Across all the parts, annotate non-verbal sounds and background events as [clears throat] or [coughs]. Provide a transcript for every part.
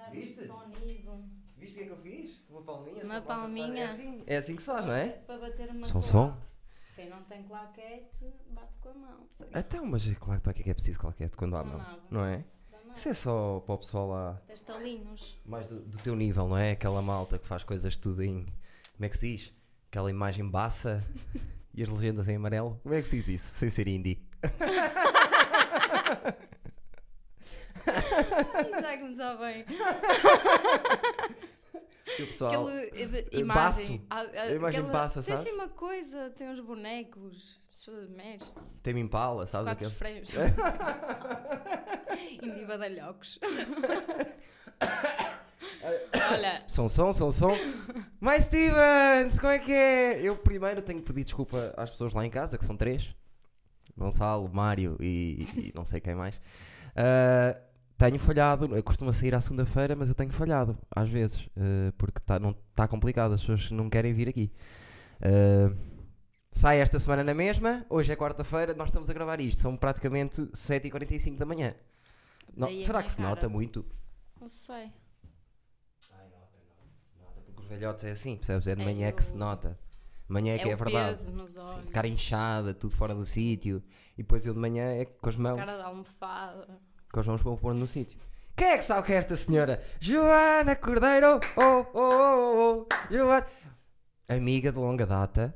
Olhar Viste? o sonido. Viste o que é que eu fiz? Uma palminha. Uma palminha. É assim, é assim que se faz, não é? Para bater uma Som, som. Quem não tem claquete, bate com a mão. Sei. Então, mas claro, para que é que é preciso qualquer quando há Não mão? nada. Não é? Isso é só para o pessoal lá, Tens talinhos. mais do, do teu nível, não é? Aquela malta que faz coisas tudo em. Como é que se diz? Aquela imagem baça [laughs] e as legendas em amarelo. Como é que se diz isso? Sem ser indie. [laughs] Vai começar bem. E o pessoal. Aquele, eh, imagem. ah, ah, A imagem aquela- passa, Tem sabe? assim uma coisa, tem uns bonecos. Mexe-se. Tem impala, sabes? Quatro Aquele... frames. [laughs] Indi badalhocos. [coughs] Olha, Som, som, som, som. Mais Stevens, como é que é? Eu primeiro tenho que pedir desculpa às pessoas lá em casa, que são três: Gonçalo, Mário e, e não sei quem mais. Ah, tenho falhado, eu costumo sair à segunda-feira, mas eu tenho falhado às vezes, ah, porque tá, não está complicado, as pessoas não querem vir aqui. Ah, sai esta semana na mesma, hoje é quarta-feira, nós estamos a gravar isto, são praticamente 7h45 da manhã. A será que se cara. nota muito? não sei. Ai, nota, não. Nota, porque os velhotes é assim, percebes? É de É manhã que se nota. Manhã é, que é verdade. Sim, cara inchada, tudo fora do sítio. E depois eu de manhã é com as mãos, Cara de almofada. Com as mãos para pôr no sítio. Quem é que sabe que é esta senhora? Joana Cordeiro, oh, oh, oh, oh, Joana. Amiga de longa data,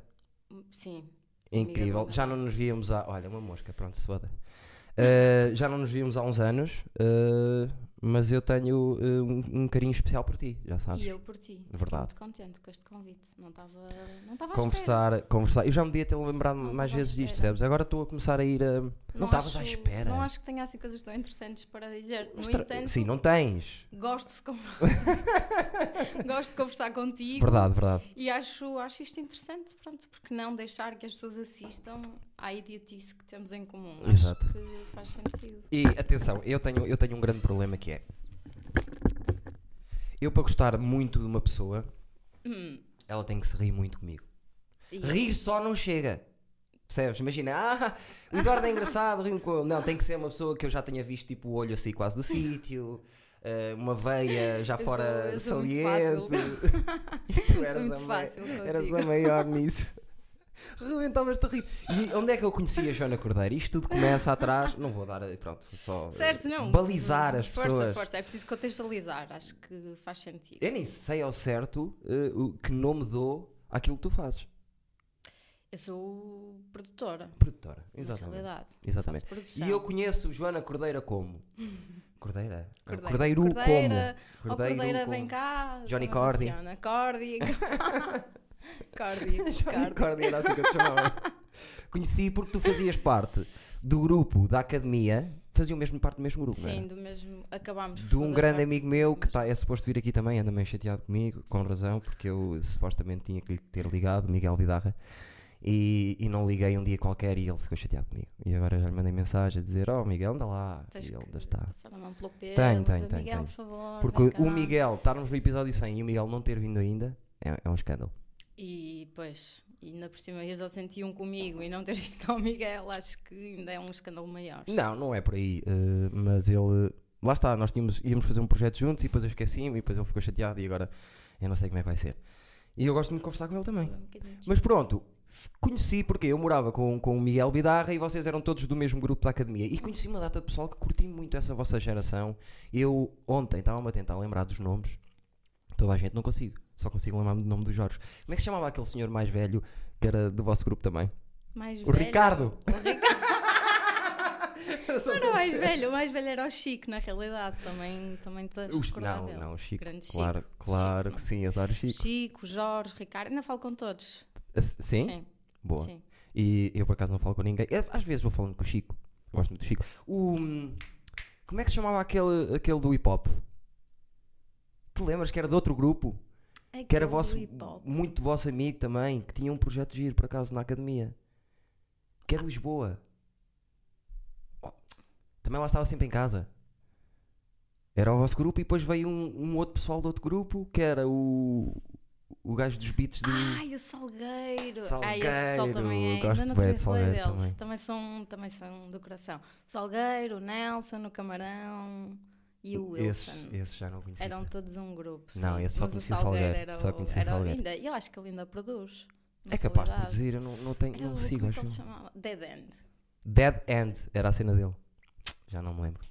Sim. incrível. Já não nos víamos há. Olha, uma mosca, pronto, se foda. Uh, [laughs] já não nos víamos há uns anos, uh, mas eu tenho uh, um, um carinho especial por ti, já sabes. E eu por ti. Fiquei Verdade. muito contente com este convite. Não estava não espera. conversar, conversar. Eu já me devia ter lembrado Não mais vezes disto, percebes? Agora estou a começar a ir a. Não estavas à espera. Não acho que tenha assim coisas tão interessantes para dizer. No Mas tra- entanto, Sim, não tens. gosto de con- [laughs] gosto de conversar contigo. Verdade, verdade. E acho, acho isto interessante, pronto, porque não deixar que as pessoas assistam à idiotice que temos em comum. Exato. Acho que faz sentido. E atenção, eu tenho, eu tenho um grande problema que é. Eu, para gostar muito de uma pessoa, Hum, ela tem que se rir muito comigo. e- Rir só não chega. Percebes? Imagina, [laughs] ah, o Eduardo é engraçado, rio com ele. Não, tem que ser uma pessoa que eu já tenha visto, tipo, o olho assim quase do sítio, eh, uma veia já Eu sou- fora eu sou muito saliente. E [laughs] tu eras, muito a, mai- fácil eras contigo. a maior nisso. Rebentavas-te a rir. E onde é que eu conheci a Joana Cordeiro? Isto tudo começa atrás. Não vou dar, pronto, só eh, Certo, não. balizar as força, pessoas. Força, é preciso contextualizar. Acho que faz sentido. Eu nem sei ao certo eh, o que nome dou àquilo que tu fazes. Eu sou produtora. Produtora, Na exatamente. realidade. Exatamente. Faço produção. E eu conheço Joana Cordeira como? [laughs] Cordeira? Cordeiro Cordeira, como? Ó Cordeira, como? vem cá. Johnny como Cordy. Cordy. [laughs] [laughs] [laughs] Johnny Cordy. Cordy era assim que eu te chamava. [laughs] Conheci porque tu fazias parte do grupo da academia, faziam mesmo parte do mesmo grupo, não Sim, era? do mesmo. Acabámos De um grande amigo meu que tá, é suposto vir aqui também, anda meio chateado comigo, com razão, porque eu supostamente tinha que lhe ter ligado, Miguel Vidarra, e, e não liguei um dia qualquer e ele ficou chateado comigo. E agora já lhe mandei mensagem a dizer: Oh Miguel, anda lá. Tens e ele ainda está. passar a mão pelo pelo. Tenho, tenho, tenho, Miguel, tenho. por favor. Porque vem cá." o Miguel estarmos no episódio 100 e o Miguel não ter vindo ainda é, é um escândalo. E depois, e ainda por cima ias ao 101 comigo e não ter [laughs] visto cá o Miguel, acho que ainda é um escândalo maior. Não, não é por aí. eh, mas ele. Lá está, nós tínhamos, íamos fazer um projeto juntos e depois eu esqueci-me e depois ele ficou chateado e agora eu não sei como é que vai ser. E eu gosto muito de conversar com ele também. Um. Mas pronto, conheci porque eu morava com, com o Miguel Bidarra e vocês eram todos do mesmo grupo da academia. E conheci uma data de pessoal que curti muito essa vossa geração. Eu ontem estava-me a tentar lembrar dos nomes. Toda a gente não consigo. Só consigo lembrar-me do nome dos Jorge. Como é que se chamava aquele senhor mais velho que era do vosso grupo também? Mais O velho- Ricardo. O Ricardo. [laughs] Não era mais velho, o mais velho era o Chico, na realidade. Também, também te O- não, dele. não, o Chico. Grande Chico. Claro, claro Chico, que sim, adoro o Chico. Chico, Jorge, Ricardo, ainda falo com todos. Ah, Sim? Sim. Boa. sim. E eu por acaso não falo com ninguém. Eu, Às vezes vou falando com o Chico. Gosto muito do Chico. O, hum, como é que se chamava aquele, aquele do hip hop? Te lembras que era de outro grupo? Que era Aquele vosso, do hip hop. muito vosso amigo também, que tinha um projeto de giro por acaso na academia. Que é de Lisboa. Oh, também lá estava sempre em casa. Era o vosso grupo e depois veio um, um outro pessoal do outro grupo que era o, o gajo dos beats do. Ai, o Salgueiro. Ai, esse pessoal Salgueiro, também é. gosto Ainda não também de falei Salgueiro deles. também. Também. são, também são do coração. Salgueiro, Nelson, o Camarão. E o Wilson. Esses, esses já não conhecia. Eram todos um grupo. Não, sim. esse só conhecia o Salgueiro era só conhecia o Salgueiro. ainda- Eu acho que ele ainda produz. É capaz de produzir, eu não, não, tenho, Era não sigo, como é acho se chamava? Dead End. Dead End era a cena dele. Já não me lembro.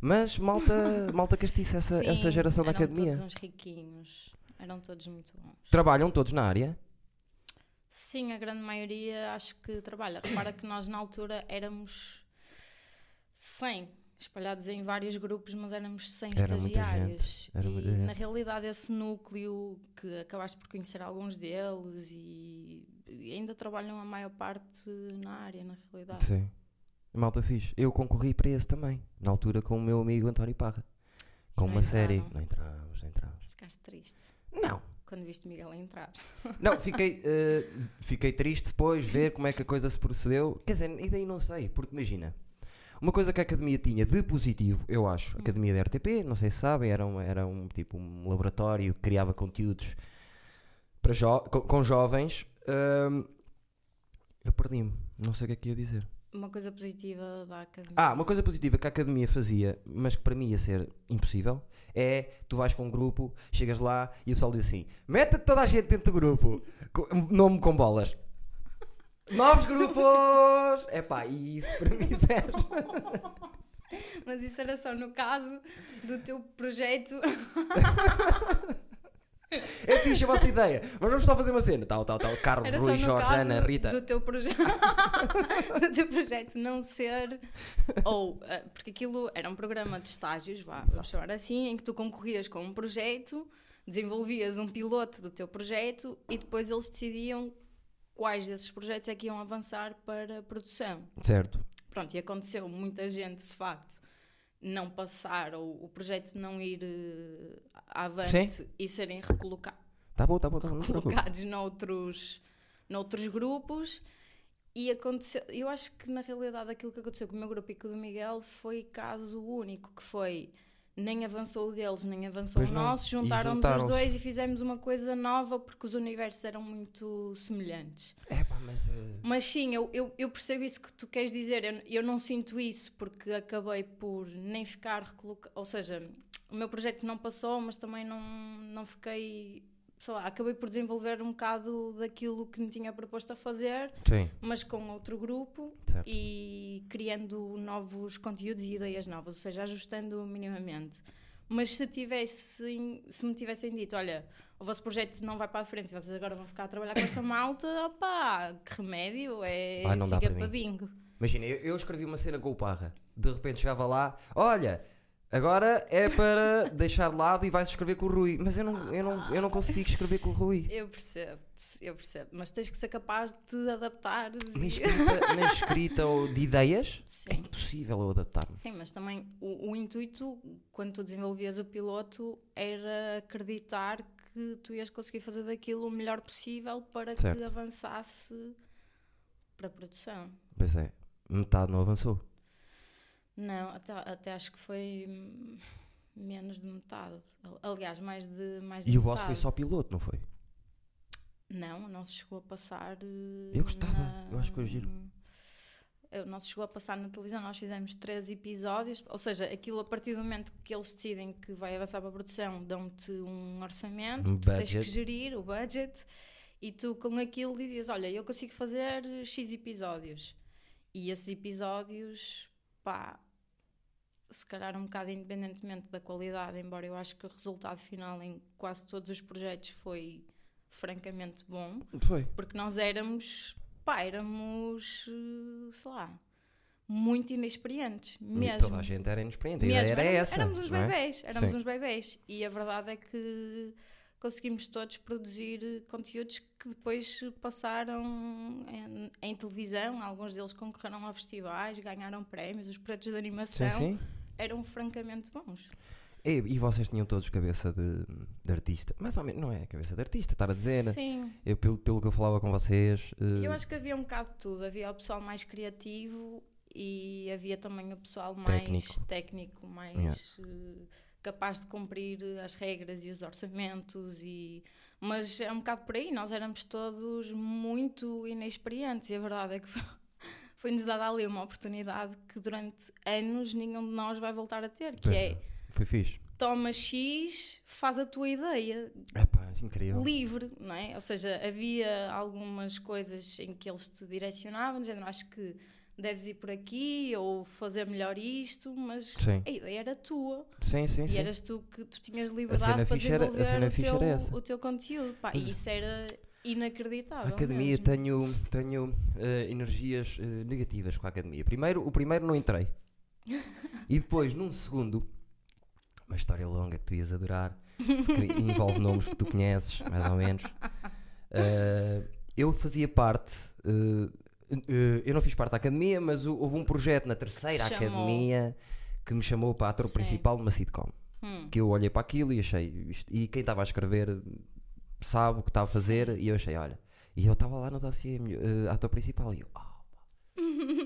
Mas malta, [laughs] malta castiça essa, Sim, essa geração da eram academia. todos uns riquinhos. Eram todos muito bons. Trabalham todos na área? Sim, a grande maioria acho que trabalha. Repara que nós na altura éramos 100, espalhados em vários grupos, mas éramos 100 Era estagiários. era e na realidade esse núcleo que acabaste por conhecer alguns deles e e ainda trabalham a maior parte na área, na realidade. Sim. Malta fixe. Eu concorri para esse também. Na altura com o meu amigo António Parra. Com Não uma série. entraram? Não entramos, não entramos. Ficaste triste Não. quando viste Miguel entrar. Não, [laughs] fiquei, eh, fiquei triste depois ver como é que a coisa se procedeu. Quer dizer, e daí não sei, porque imagina. Uma coisa que a academia tinha de positivo, eu acho, a academia da RTP, não sei se sabem, era um, era um tipo um laboratório que criava conteúdos para jo com, com jovens. Ahm, eu perdi-me, não sei o que é que ia dizer. Uma coisa positiva da academia. Ah, uma coisa positiva que a academia fazia, mas que para mim ia ser impossível, é tu vais com um grupo, chegas lá e o pessoal diz assim: mete toda a gente dentro do grupo, nome com bolas. Novos grupos! Epá, e isso para mim zero. [laughs] Mas isso era só no caso do teu projeto. É fixe a vossa ideia, mas vamos só fazer uma cena. Tal, tal, tal. Carlos, Era Rui, Jorge, caso Ana, Rita. do teu projeto [laughs] do teu projeto não ser ou eh, porque aquilo era um programa de estágios, vá, vamos chamar assim, em que tu concorrias com um projeto, desenvolvias um piloto do teu projeto e depois eles decidiam quais desses projetos é que iam avançar para a produção. Certo. Pronto, e aconteceu muita gente, de facto, não passar ou o projeto não ir eh, avante e serem recolocados Tá bom, tá bom, tá bom. Não se preocupe. colocados noutros, noutros grupos e aconteceu, eu acho que na realidade aquilo que aconteceu com o meu grupo e com o do Miguel foi caso único, que foi nem avançou o deles, nem avançou Pois o não. nosso, juntaram-nos os juntaram-se. dois e fizemos uma coisa nova porque os universos eram muito semelhantes. É pá, mas. eh, Mas sim, eu, eu, eu percebo isso que tu queres dizer. Eu, eu não sinto isso porque acabei por nem ficar recolocado. Ou seja, o meu projeto não passou, mas também não, não fiquei. Sei lá, acabei por desenvolver um bocado daquilo que me tinha proposto a fazer, Sim, mas com outro grupo certo. e criando novos conteúdos e ideias novas, ou seja, ajustando minimamente. Mas se, tivessem, se me tivessem dito, olha, o vosso projeto não vai para a frente, vocês agora vão ficar a trabalhar com esta malta, [coughs] opá, que remédio, é dá siga para para bingo. Imagina, eu, eu escrevi uma cena com o Parra. De repente chegava lá, olha, agora é para deixar de lado e vais escrever com o Rui. Mas eu não, eu não, eu não consigo escrever com o Rui. Eu percebo-te, eu percebo, mas tens que ser capaz de te adaptar. Nem escrita, [laughs] nem escrita ou de ideias, é Sim. impossível eu adaptar-me. Sim, mas também o, o intuito, quando tu desenvolvias o piloto, era acreditar que tu ias conseguir fazer daquilo o melhor possível para Certo. que avançasse para a produção. Pois é, metade não avançou. Não, até, até acho que foi menos de metade. Aliás, mais de mais de E o vosso metade. foi só piloto, não foi? Não, não se chegou a passar. eh, Eu gostava, na- eu acho que foi giro. Não se chegou a passar na televisão, nós fizemos três episódios, ou seja, aquilo a partir do momento que eles decidem que vai avançar para a produção, dão-te um orçamento, Um tu tens que budget. gerir o budget e tu com aquilo dizias: Olha, eu consigo fazer X episódios. E esses episódios, pá, se calhar um bocado independentemente da qualidade, embora eu acho que o resultado final em quase todos os projetos foi francamente bom, Foi. porque nós éramos, pá, éramos, eh, sei lá, muito inexperientes, mesmo. Toda a gente era inexperiente. A Mesmo, ideia era éramos, essa. éramos uns é? bebês, éramos Sim. uns bebês. E a verdade é que conseguimos todos produzir eh, conteúdos que depois passaram em, em televisão. Alguns deles concorreram a festivais, ganharam prémios. Os projetos de Sim, animação sim. eram francamente bons. E, e vocês tinham todos cabeça de, de artista. Mais ou menos, não é cabeça de artista, estar a dizer. Sim, Eu, pelo, pelo que eu falava com vocês. eh, eu acho que havia um bocado de tudo. Havia o pessoal mais criativo e havia também o pessoal mais Técnico. técnico, mais Yeah. eh, capaz de cumprir as regras e os orçamentos e mas é um bocado por aí, nós éramos todos muito inexperientes e a verdade é que foi- [laughs] foi-nos dada ali uma oportunidade que durante anos nenhum de nós vai voltar a ter, que Pois é. Foi fixe. toma X, faz a tua ideia, Epá, incrível. livre, não é? Ou seja, havia algumas coisas em que eles te direcionavam, dizendo, acho que deves ir por aqui ou fazer melhor isto, mas Sim. a ideia era tua Sim, sim, e sim. eras tu que tu tinhas liberdade para era- desenvolver o, teu, o teu conteúdo. Pá, Mas- e isso era inacreditável. A academia mesmo. tenho, tenho eh, energias eh, negativas com a academia. Primeiro, o primeiro não entrei. e depois, num segundo, uma história longa que tu ias adorar, que [laughs] envolve nomes que tu conheces, mais ou menos. Eh, eu fazia parte. eh, eu não fiz parte da academia, mas hou- houve um projeto na terceira chamou. academia que me chamou para ator Sim. principal de uma sitcom. Hum. Que eu olhei para aquilo e achei. isto- e quem estava a escrever sabe o que está a fazer. E eu achei, olha. E eu estava lá no dossiê, uh, ator principal. E eu, oh,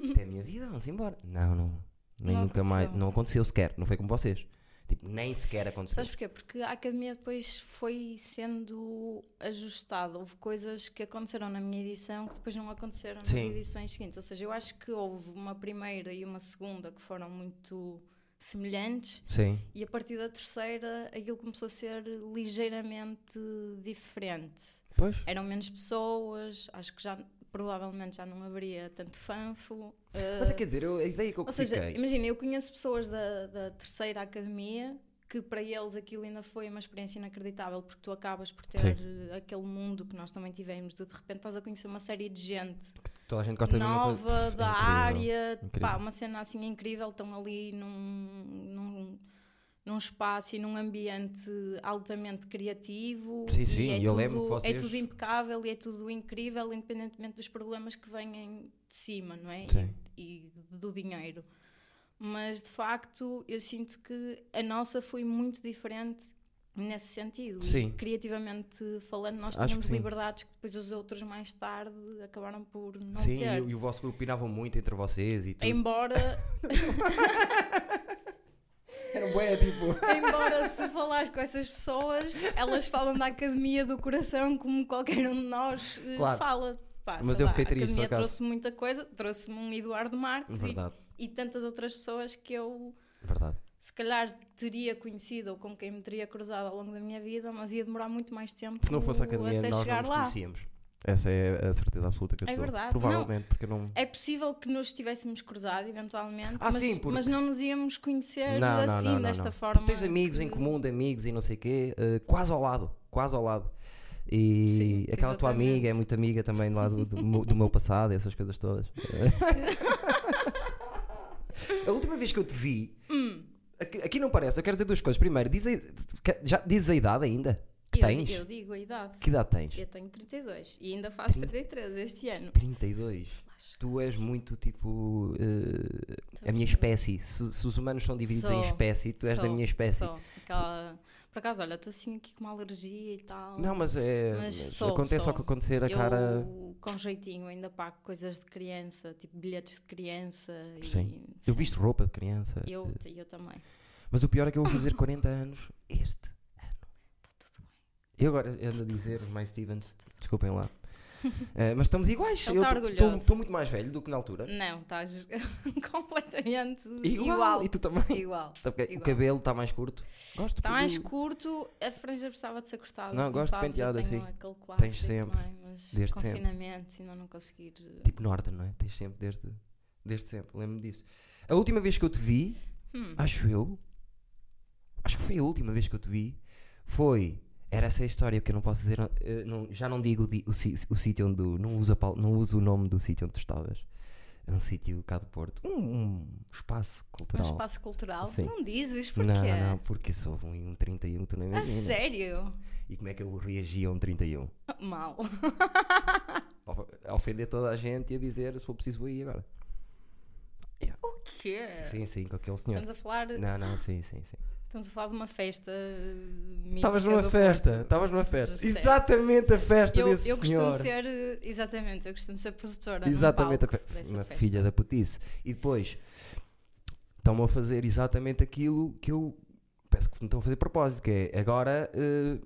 isto é a minha vida, vamos embora. Não, não. Nem Não nunca mais. aconteceu. Não aconteceu sequer. Não foi como vocês. Tipo, nem sequer aconteceu. Sabes porquê? Porque a academia depois foi sendo ajustada. Houve coisas que aconteceram na minha edição que depois não aconteceram nas Sim. edições seguintes. Ou seja, eu acho que houve uma primeira e uma segunda que foram muito semelhantes Sim. e a partir da terceira aquilo começou a ser ligeiramente diferente. Pois. Eram menos pessoas, acho que já provavelmente já não haveria tanto fanfo. Mas eh, é, quer dizer, eu, a ideia que eu ou seja, imagina, eu conheço pessoas da, da terceira academia que para eles aquilo ainda foi uma experiência inacreditável porque tu acabas por ter Sim. aquele mundo que nós também tivemos de de repente estás a conhecer uma série de gente Toda a gente gosta coisa. nova Pff, da incrível. área, incrível. pá, uma cena assim incrível, estão ali num, num, num espaço e num ambiente altamente criativo. Sim, e sim, é eu tudo, lembro que É vocês- tudo impecável e é tudo incrível, independentemente dos problemas que vêm de cima, não é? Sim. E, e do dinheiro. Mas de facto, eu sinto que a nossa foi muito diferente nesse sentido. E, Sim. criativamente falando, nós tínhamos sim. liberdades que depois os outros mais tarde acabaram por não Sim, ter. e, o- e o vosso grupo opinavam muito entre vocês e tudo. Embora, [laughs] Era bué, tipo. embora se falares com essas pessoas, elas falam da academia do coração como qualquer um de nós eh, Claro. fala. Pá, Mas eu lá, fiquei a triste, por academia trouxe muita coisa, trouxe-me um Eduardo Marques e, e tantas outras pessoas que eu verdade. se calhar teria conhecido ou com quem me teria cruzado ao longo da minha vida, mas ia demorar muito mais tempo Se não fosse a academia, nós não nos lá. conhecíamos. Essa é a certeza absoluta que eu É verdade. Provavelmente, porque eu não. É possível que nos tivéssemos cruzado eventualmente, Ah, mas, sim, porque- mas não nos íamos conhecer Não, não, assim, não, não, desta não. forma. Tens amigos em que- comum de amigos e não sei o quê, eh, quase ao lado, quase ao lado. E Sim, aquela tua amiga é muito amiga também do lado do, meu- do meu passado, essas coisas todas. [laughs] a última vez que eu te vi, Hum. aqui, aqui não parece, eu quero dizer duas coisas. Primeiro, diz a, já dizes a idade ainda? Que eu, tens? Eu digo a idade. Que idade tens? Eu tenho 32 e ainda faço Trinta- 33 este ano. 32. Slash. Tu és muito tipo Tô a minha espécie. Se, se os humanos são divididos em Sou, espécie, tu és da Sou, minha espécie. sou. Aquela... Por acaso, olha, estou assim aqui com uma alergia e tal. Não, mas é. Mas sou, acontece ao que acontecer, a eu, cara. com jeitinho, ainda pago coisas de criança, tipo bilhetes de criança. E, Sim. Eu sim. visto roupa de criança. Eu, eu também. Mas o pior é que eu vou fazer 40 anos este. Eu agora ando a dizer, mais Stevens, desculpem lá. [laughs] Eh, mas estamos iguais. Ele tá eu orgulhoso. estou muito mais velho do que na altura. Não, estás [laughs] completamente Igual. igual. E tu também. Igual. Tá, porque O igual. cabelo está mais curto. Gosto Está mais curto, a franja precisava de ser cortada. Não, gosto de sabes, penteado eu tenho assim. Aquele clássico, sempre, é? Mas desde sempre. confinamento, ainda não conseguir. eh, Tipo Norton, não é? Tens sempre desde, desde sempre. Lembro-me disso. A última vez que eu te vi, Hum, acho eu. Acho que foi a última vez que eu te vi. Foi. Era essa a história que eu não posso dizer. eh, não- já não digo o, o, o sítio onde. Não uso, a não uso o nome do sítio onde tu estavas. É um sítio cá do Porto. Um, um espaço um cultural. espaço cultural. Sim. Não dizes porquê? não, não, porque sou um, um 31, tu nem A imaginas. sério? E como é que eu reagi a um 31? [laughs] Mal. [laughs] A ofender toda a gente e a dizer se for preciso vou ir agora. O quê? Sim, sim, com aquele senhor. Estamos a falar, Não, não, sim, sim, sim. Estamos a falar de uma festa. mítica Estavas numa festa, estavas numa festa. Certo. Exatamente a festa Eu, desse eu senhor. costumo ser, eh, exatamente, eu costumo ser produtora. Exatamente a fe- Uma festa. filha da putice. E depois estão-me a fazer exatamente aquilo que eu peço que me estão a fazer propósito, que é agora eh,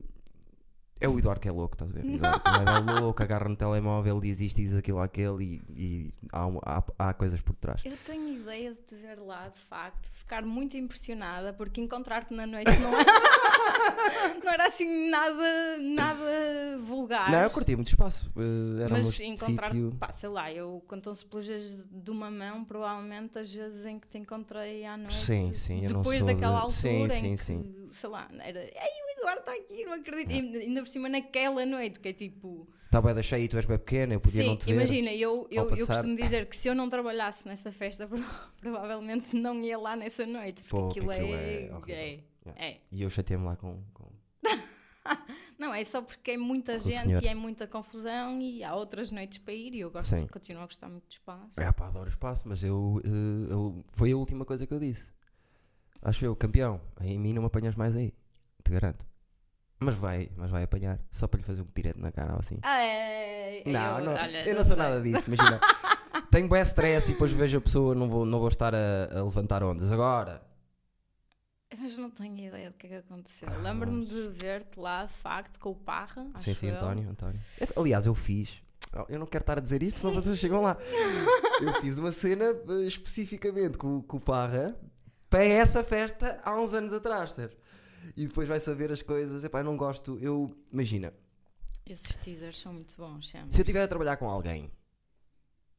É o Eduardo que é louco, estás a ver? O Eduardo também é [laughs] louco, agarra no telemóvel, diz isto, diz aquilo, aquele e, e há, há, há coisas por trás. Eu tenho ideia de te ver lá, de facto, ficar muito impressionada, porque encontrar-te na noite não, é... [laughs] não era assim nada, nada vulgar. Não, eu curti muito espaço. eh, Era Mas um encontrar, sítio. pá, sei lá, eu contam-se dedos de uma mão, provavelmente as vezes em que te encontrei à noite. Sim, sim, eu não Depois sou daquela de- sim, altura sim, em que, sim. sei lá, era, ei, o Eduardo está aqui, não acredito. E ainda cima naquela noite, que é tipo. Está bem, deixei e tu és bem pequena, eu podia Sim, não te ver. imagina, eu, eu, eu costumo dizer que se eu não trabalhasse nessa festa, [laughs] pro- provavelmente não ia lá nessa noite, porque Pô, aquilo, aquilo é. é horrível. é, é. E eu chateei-me lá com. com- [laughs] Não, é só porque é muita gente e é muita confusão e há outras noites para ir e eu gosto, Sim. continuo a gostar muito de espaço. É pá, adoro espaço, mas eu, eh, eu- Foi a última coisa que eu disse. Acho eu, campeão. Em mim não me apanhas mais aí. Te garanto. Mas vai, mas vai apanhar. Só para lhe fazer um pirete na cara ou assim. Ah, é, Não, eu, não, olha, eu não sou sei. nada disso, imagina. [laughs] Tenho bem stress e depois vejo a pessoa, não vou, não vou estar a, a levantar ondas. Agora, Mas não tenho ideia do que é que aconteceu. Ah, Lembro-me de ver-te lá, de facto, com o Parra. sim, sim, eu. António, António. Eu- Aliás, eu fiz. Eu não quero estar a dizer isto, senão vocês chegam lá. [laughs] Eu fiz uma cena eh, especificamente com, com o Parra para essa festa há uns anos atrás, percebes? E depois vai saber as coisas. Epá, eu não gosto. Eu, imagina, Esses teasers são muito bons, se eu estiver a trabalhar com alguém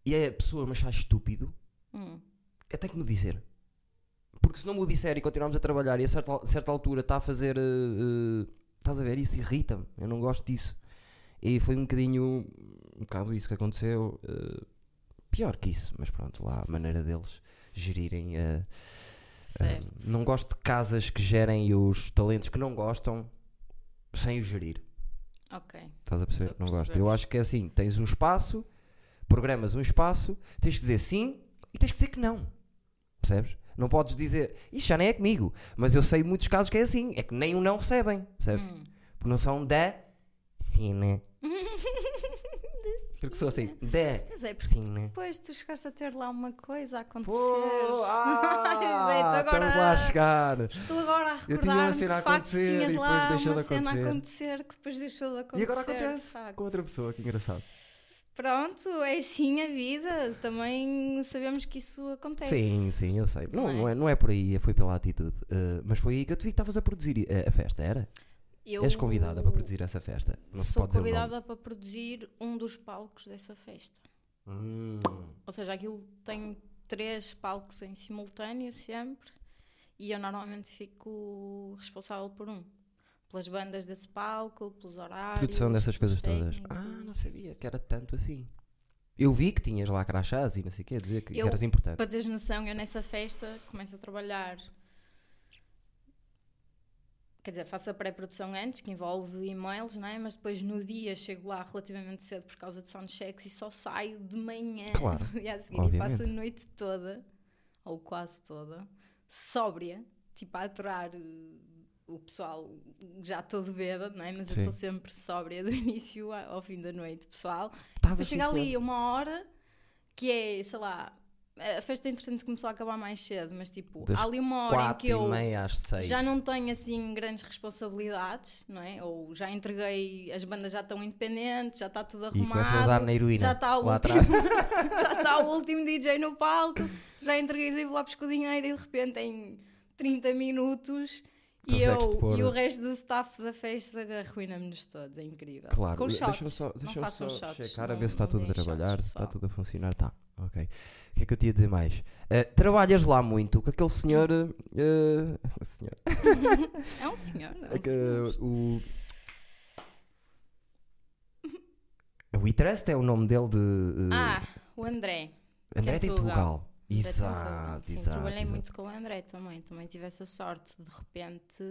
e a pessoa me achar estúpido, Hum. eu tenho que me dizer. Porque se não me o disser e continuarmos a trabalhar e a certa, a certa altura está a fazer. eh, eh, estás a ver? Isso irrita-me. Eu não gosto disso. E foi um bocadinho. Um bocado isso que aconteceu. eh, pior que isso, mas pronto, lá a maneira deles gerirem. eh, Certo. eh, não gosto de casas que gerem os talentos que não gostam sem os gerir. Ok. Estás a perceber? A Não gosto. Eu acho que é assim: tens um espaço, programas um espaço, tens que dizer sim e tens que dizer que não. Percebes? Não podes dizer, isto já nem é comigo, mas eu sei muitos casos que é assim: é que nem um não recebem, percebes? Hum. Porque não são da cena. [laughs] Porque sou assim, da Mas é porque cena. depois tu chegaste a ter lá uma coisa a acontecer. Pô, [laughs] ah, Exato, agora- lá a chegar. Estou agora a recordar que a de facto tinhas lá uma de cena a acontecer. que depois deixou de acontecer. E agora de acontece com outra pessoa, que engraçado. Pronto, é assim a vida. Também sabemos que isso acontece. Sim, sim, eu sei. Não, Não é? não, é, não é por aí, foi pela atitude. Uh, mas foi aí que eu te vi que estavas a produzir uh, a festa, era? Eu És convidada para produzir essa festa. Não se sou convidada para produzir um dos palcos dessa festa. Hum, Ou seja, aquilo tem três palcos em simultâneo sempre e eu normalmente fico responsável por um. Pelas bandas desse palco, pelos horários. produção dessas coisas todas. técnicos. Ah, não sabia que era tanto assim. Eu vi que tinhas lá crachás e não sei o quê, dizer que, que Eu- eras importante. Para teres noção, eu nessa festa começo a trabalhar. Quer dizer, faço a pré-produção antes, que envolve e-mails, não é? Mas depois no dia chego lá relativamente cedo por causa de soundchecks e só saio de manhã. Claro, [laughs] e a seguir e passo a noite toda, ou quase toda, sóbria, tipo a aturar eh, o pessoal já todo bêbado, não é? Mas eu Sim. estou sempre sóbria do [laughs] início ao fim da noite, pessoal. Estava Depois chega ali uma hora que é, sei lá, a festa entretanto começou a acabar mais cedo, mas tipo, há ali uma hora em que eu já não tenho assim grandes responsabilidades, não é? Ou já entreguei, as bandas já estão independentes, já está tudo arrumado. heroína. já está o último, [laughs] já está o último DJ no palco, já entreguei os envelopes com o dinheiro e de repente em 30 minutos e, eu, pôr- e o resto do staff da festa arruina-nos todos, é incrível. Claro, com shots, só, não deixa façam só shots, checar a não- ver se está não tudo a deem shots, trabalhar, se está tudo a funcionar. Tá, ok. O que é que eu te ia dizer mais? Eh, trabalhas lá muito com aquele senhor. eh, [laughs] senhor É um senhor, é um É senhor. o. O Itrust é o nome dele de. eh, Ah, o André. André Tentugal. Tentugal. Exato. Sim, exato. trabalhei exato. muito com o André também. Também tive essa sorte. De repente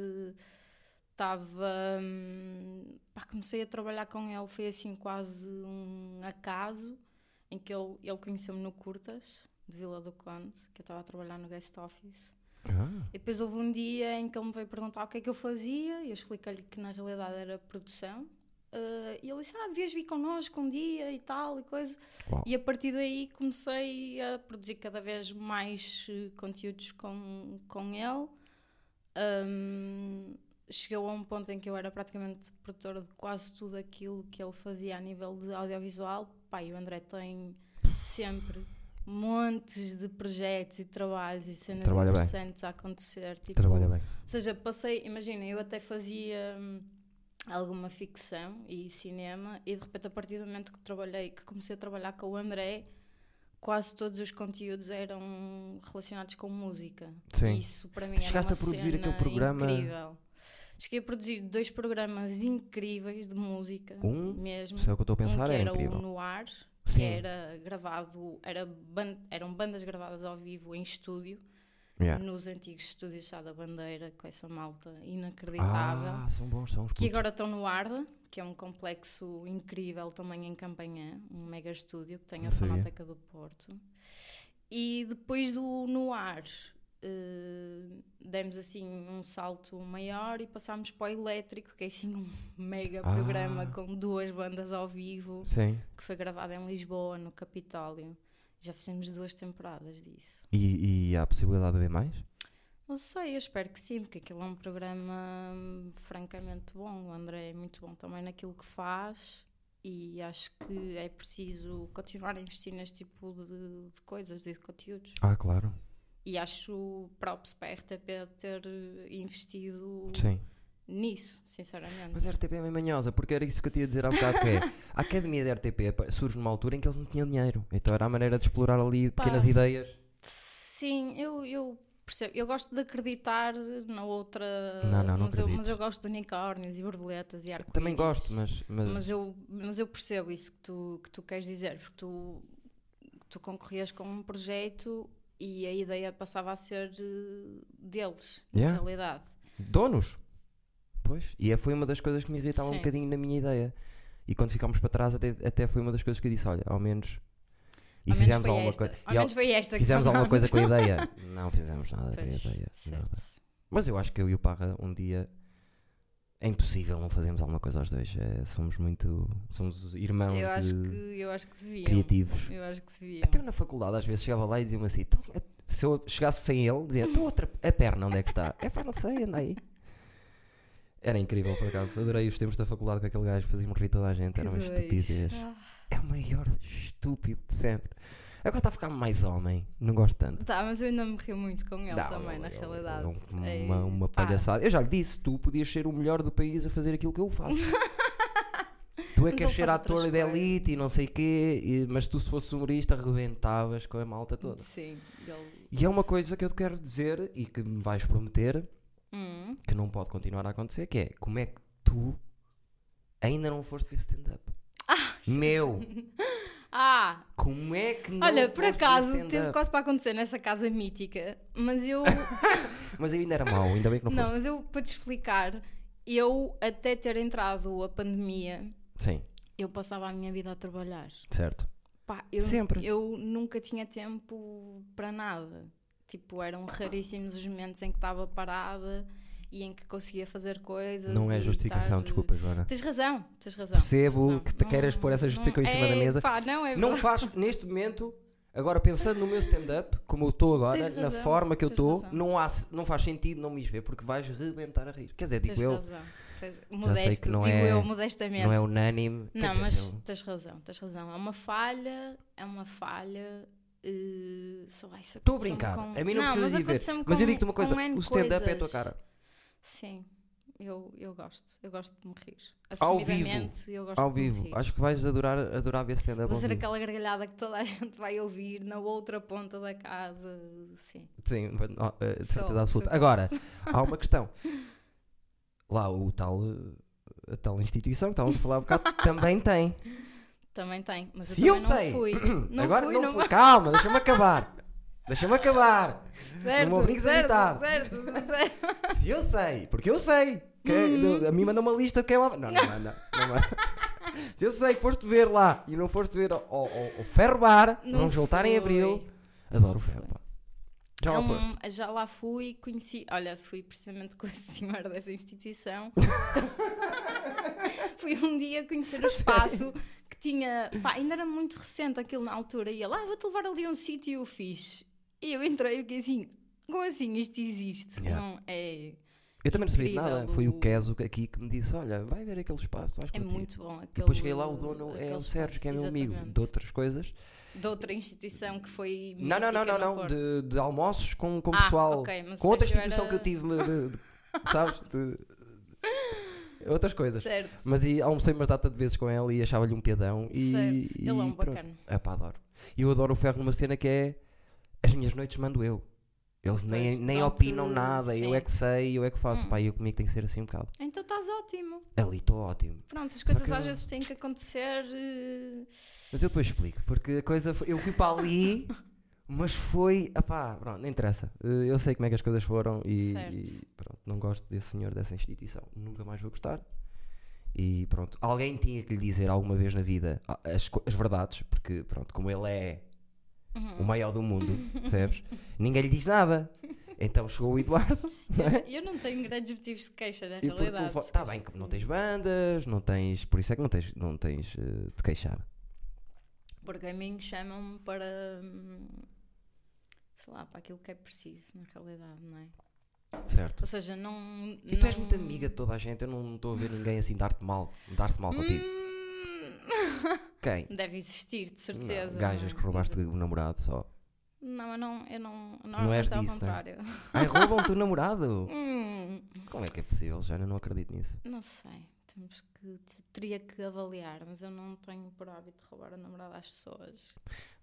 estava. hum, pá, comecei a trabalhar com ele. Foi assim quase um acaso em que ele, ele conheceu-me no Curtas, de Vila do Conde, que eu estava a trabalhar no guest office. Ah, E depois houve um dia em que ele me veio perguntar o que é que eu fazia, e eu expliquei-lhe que na realidade era produção. Eh, e ele disse: Ah, devias vir connosco um dia e tal, e coisa. Uau. E a partir daí comecei a produzir cada vez mais eh, conteúdos com, com ele. Ahm, chegou a um ponto em que eu era praticamente produtora de quase tudo aquilo que ele fazia a nível de audiovisual. E o André tem sempre montes de projetos e trabalhos e cenas Trabalha bem. interessantes a acontecer. Tipo, Trabalha bem. Ou seja, passei, imagina, eu até fazia hum, alguma ficção e cinema e de repente a partir do momento que trabalhei, que comecei a trabalhar com o André, quase todos os conteúdos eram relacionados com música. Sim. Isso para mim Tu era chegaste uma a produzir cena aquele programa- incrível. Cheguei a produzir dois programas incríveis de música, Um, mesmo. é o que eu estou a pensar, um que era era incrível. o No Ar, que era gravado, era ban- eram bandas gravadas ao vivo em estúdio, Yeah. nos antigos estúdios Chá da Bandeira, com essa malta inacreditável. Ah, são bons, são os que putos. agora estão no Arda, que é um complexo incrível também em Campanhã, um mega estúdio que tem Não a sabia. Fonoteca do Porto. E depois do No Ar, eh, demos assim um salto maior e passámos para o Elétrico, que é assim um mega Ah. programa com duas bandas ao vivo, Sim. que foi gravado em Lisboa, no Capitólio. Já fizemos duas temporadas disso. E, e há a possibilidade de haver mais? Não sei, eu espero que sim, porque aquilo é um programa hum, francamente bom. O André é muito bom também naquilo que faz e acho que é preciso continuar a investir neste tipo de, de coisas e de conteúdos. Ah, claro. E acho props para a RTP ter investido Sim. nisso, sinceramente. Mas a RTP é meio manhosa, porque era isso que eu tinha a dizer há bocado, que é, a Academia da RTP surge numa altura em que eles não tinham dinheiro. Então era a maneira de explorar ali Pá. pequenas ideias. Sim, eu, eu percebo. Eu gosto de acreditar na outra. Não, não, não mas, eu, mas eu gosto de unicórnios e borboletas e arco Também gosto, mas... mas, Mas eu, mas eu percebo isso que tu, que tu queres dizer, porque tu, tu concorrias com um projeto e a ideia passava a ser eh, deles, Yeah. na realidade. Donos. Pois. E é- foi uma das coisas que me irritava um Sim. bocadinho na minha ideia. E quando ficámos para trás, até, até foi uma das coisas que eu disse: olha, ao menos. E fizemos alguma esta. coisa. Ao menos foi esta Fizemos alguma coisa com a ideia? Não fizemos nada com a Pois, ideia. Nada. Mas eu acho que eu e o Parra um dia. É impossível não fazermos alguma coisa aos dois. É, somos muito. Somos irmãos Eu acho, de que, eu acho que deviam. criativos. Eu acho que deviam. Até na faculdade, às vezes, chegava lá e dizia-me assim: "Então, se eu chegasse sem ele, dizia: "Então, outra, a perna, onde é que está? [laughs] É pá, não sei, anda aí. Era incrível, por acaso. Adorei os tempos da faculdade com aquele gajo, fazia-me rir toda a gente. Era uma dois. estupidez. Ah, É o maior estúpido de sempre. Agora está a ficar mais homem, não gosto tanto. Tá, mas eu ainda me rio muito com ele também, ele- na realidade. é um- É, uma, uma pá. palhaçada. Eu já lhe disse: tu podias ser o melhor do país a fazer aquilo que eu faço. [laughs] tu é que és ser ator de elite e não sei o quê, e- mas tu, se fosse humorista, arrebentavas com a malta toda. Sim, ele. E é uma coisa que eu te quero dizer e que me vais prometer Hum, que não pode continuar a acontecer, que é como é que tu ainda não foste ver stand-up? Meu! [laughs] Ah, Como é que não olha, por acaso teve quase para acontecer nessa casa mítica, mas eu. [laughs] Mas eu ainda era mau, ainda bem que não, Não, foste. mas eu, para te explicar, eu até ter entrado a pandemia, Sim, eu passava a minha vida a trabalhar. certo. Pá, eu, Sempre. Eu nunca tinha tempo para nada. Tipo, eram raríssimos os momentos em que estava parada e em que conseguia fazer coisas. Não é justificação, estar- desculpa, Joana. Tens razão, tens razão. Percebo tens razão. que te queiras pôr essa justificação em cima da é, mesa. Pá, não, é Não faz, neste momento, agora pensando no meu stand-up, como eu estou agora, Tens na razão, forma que eu estou, razão. não, há, não faz sentido não me ver, porque vais rebentar a rir. Quer dizer, digo Tens eu, razão. Tens, modesto, não digo é- eu modestamente. não é unânime. Não, dizer, mas tens razão, tens razão. É uma falha, é uma falha. eh, Estou a brincar. com- A mim não, mas precisas de ir ver. Mas eu digo-te uma coisa: o stand-up é a tua cara. Sim, eu, eu gosto. Eu gosto de me rir. Ao vivo. Eu gosto Ao de vivo. rir. Acho que vais adorar, adorar ver stand-up Vou ser aquela gargalhada que toda a [laughs] gente vai ouvir na outra ponta da casa. Sim. Sim, eh, de certeza absoluta. Agora, [laughs] há uma questão. Lá o tal, a tal instituição que estávamos a falar há bocado [laughs] também tem. Também tem. Mas Se eu, eu sei. não fui. [coughs] Não Agora fui, não, não fui. Calma, deixa-me acabar. Deixa-me acabar. Certo, me obrigues a certo, gritar. certo, certo. [laughs] Se eu sei, porque eu sei. Que é- Uhum. A mim manda uma lista de quem lá. Não, não manda. Não manda. [laughs] Se eu sei que foste ver lá e não foste ver ao, ao, ao Ferro Bar, Não vamos voltar em fui. abril. Adoro o Ferro Bar. Já É lá um- foste. já lá fui, conheci. Olha, fui precisamente com a senhora dessa instituição. [laughs] fui um dia conhecer o espaço que tinha. Pá, ainda era muito recente aquilo na altura. E ele, ah, vou-te levar ali a um sítio e fiz. E eu entrei e fiquei assim: como assim isto existe? Yeah. Não é. Eu também não sabia de nada. Foi o Keso aqui que me disse: Olha, vai ver aquele espaço, tu vais É curtir." muito bom. Aquele, Depois cheguei lá, o dono é o Sérgio, que é meu amigo, de outras coisas. De outra instituição que foi. Não, não, não, não, não. De, de almoços com, com Ah, pessoal. ok, mas com outra instituição era- que eu tive, de, de- sabes? Outras coisas. Certo. Mas e, almocei uma data de vezes com ele e achava-lhe um piadão. E, certo. e Ele é um bacana. É pá, adoro. E eu adoro o ferro numa cena que é as minhas noites mando eu. Eles nem, Pois, nem opinam nada, eu sim. é que sei, eu é que faço. Hum. Pá, e eu comigo tem que ser assim um bocado. Então estás ótimo. Ali estou ótimo. Pronto, as coisas que eu- às vezes têm que acontecer. eh, Mas eu depois explico, porque a coisa foi, eu fui para ali, [laughs] mas foi, apá, pronto, não interessa. Eh, Eu sei como é que as coisas foram e, e pronto, não gosto desse senhor, dessa instituição. Nunca mais vou gostar. E pronto, alguém tinha que lhe dizer alguma vez na vida as, as verdades, porque pronto, como ele é uhum. o maior do mundo, [laughs] percebes? Ninguém lhe diz nada. Então chegou o Eduardo. [laughs] não é? Eu não tenho grandes motivos de queixa, na E realidade. está bem não tens bandas, não tens, por isso é que não tens, não tens eh, de queixar. Porque a mim chamam-me para. hum, sei lá, para aquilo que é preciso, na realidade, não é? Certo. Ou seja, não. E tu és não- muito amiga de toda a gente, eu não estou a ver ninguém assim dar-te mal, dar-se mal contigo. [laughs] Quem? Deve existir, de Não, certeza. gajas não que é? roubaste o namorado só. Não, eu não. Eu não, Não és normalmente é ao disso, não é? contrário. [laughs] Ai, roubam-te o namorado! Hum, Como é que é possível, Jana? Não acredito nisso. não sei. Temos que. te- Teria que avaliar, mas eu não tenho por hábito roubar a namorada às pessoas.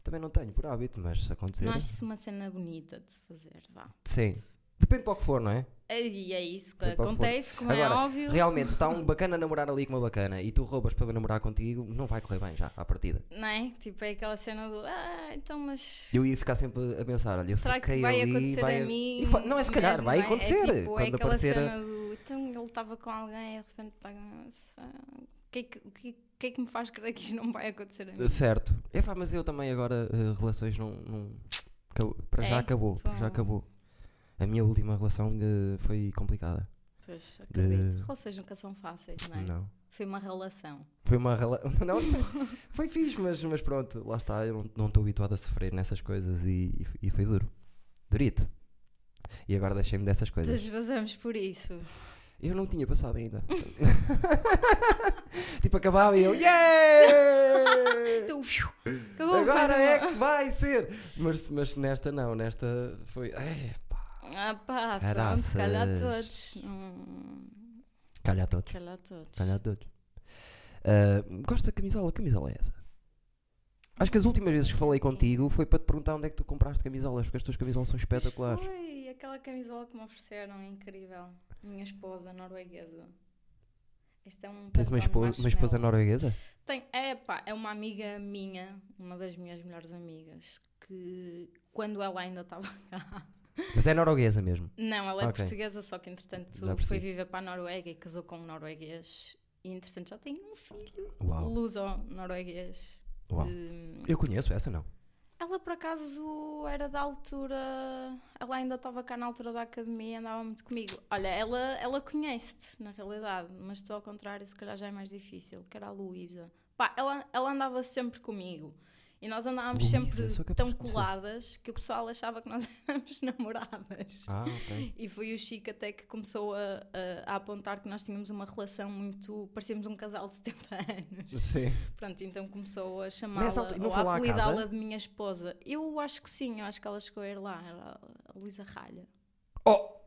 Também não tenho por hábito, mas se acontecer. Não acho isso uma cena bonita de se fazer, vá. Sim. Depende para o que for, não é? E é isso que for. acontece, como Agora, é óbvio. Realmente, se está um [laughs] bacana a namorar ali com uma bacana e tu roubas para namorar contigo, não vai correr bem já, à partida. Não é? Tipo, é aquela cena do. Ah, então, mas. Eu ia ficar sempre a pensar, olha, eu Será que vai ali, acontecer vai a mim? Não, é se calhar, mesmo, vai não é? acontecer. É, tipo, é quando aquela aparecer. cena do. Então ele estava com alguém e de repente está. O que, é que, o que, o que é que me faz crer que isto não vai acontecer a mim? Certo. Epá, mas eu também agora, eh, relações não. não- acabou- para já É, acabou. Para já acabou. A minha última relação eh, foi complicada. Pois, acredito. De- Relações nunca são fáceis, não é? Não. Foi uma relação. Foi uma relação. [laughs] Não, foi, fixe, mas, mas pronto, lá está. Eu não- estou habituado a sofrer nessas coisas e, e, foi- e foi duro. Durito. E agora deixei-me dessas coisas. Todos vazamos por isso. Eu não tinha passado ainda. [laughs] tipo, acabava e eu. Yeah! [laughs] Tu, acabou, Agora é que vai ser! Mas, mas nesta não, nesta foi. ai, Ah pá, Caraças. pronto, calhar todos. Hum, calha a todos. calhar todos. Calha a todos. Ah, gosto da camisola? Que camisola é essa? Acho que as últimas vezes que falei contigo foi para te perguntar onde é que tu compraste camisolas, porque as tuas camisolas são espetaculares. Foi aquela camisola que me ofereceram, incrível. Minha esposa norueguesa. Este é um Tens uma, espo- uma esposa norueguesa? Tem, é pá, é uma amiga minha, uma das minhas melhores amigas, que quando ela ainda estava [laughs] cá. Mas é norueguesa mesmo. Não, ela é Ok. portuguesa, só que entretanto foi viver para a Noruega e casou com um norueguês. E entretanto já tem um filho Uau. luso-norueguês. Uau. Eu conheço essa, não. Ela por acaso era da altura. Ela ainda estava cá na altura da academia, andava muito comigo. Olha, ela, ela conhece-te, na realidade, mas tu ao contrário, se calhar já é mais difícil, que era a Luísa. Pá, ela, ela andava sempre comigo. E nós andávamos Luísa, sempre tão coladas que o pessoal achava que nós [laughs] éramos namoradas. Ah, ok. E foi o Chico até que começou a, a- a apontar que nós tínhamos uma relação muito. parecíamos um casal de 70 [laughs] anos. Sim. Pronto, então começou a chamá-la ou a apelidá-la de minha esposa. Eu acho que sim, eu acho que ela chegou a ir lá, era a Luísa Ralha. Oh!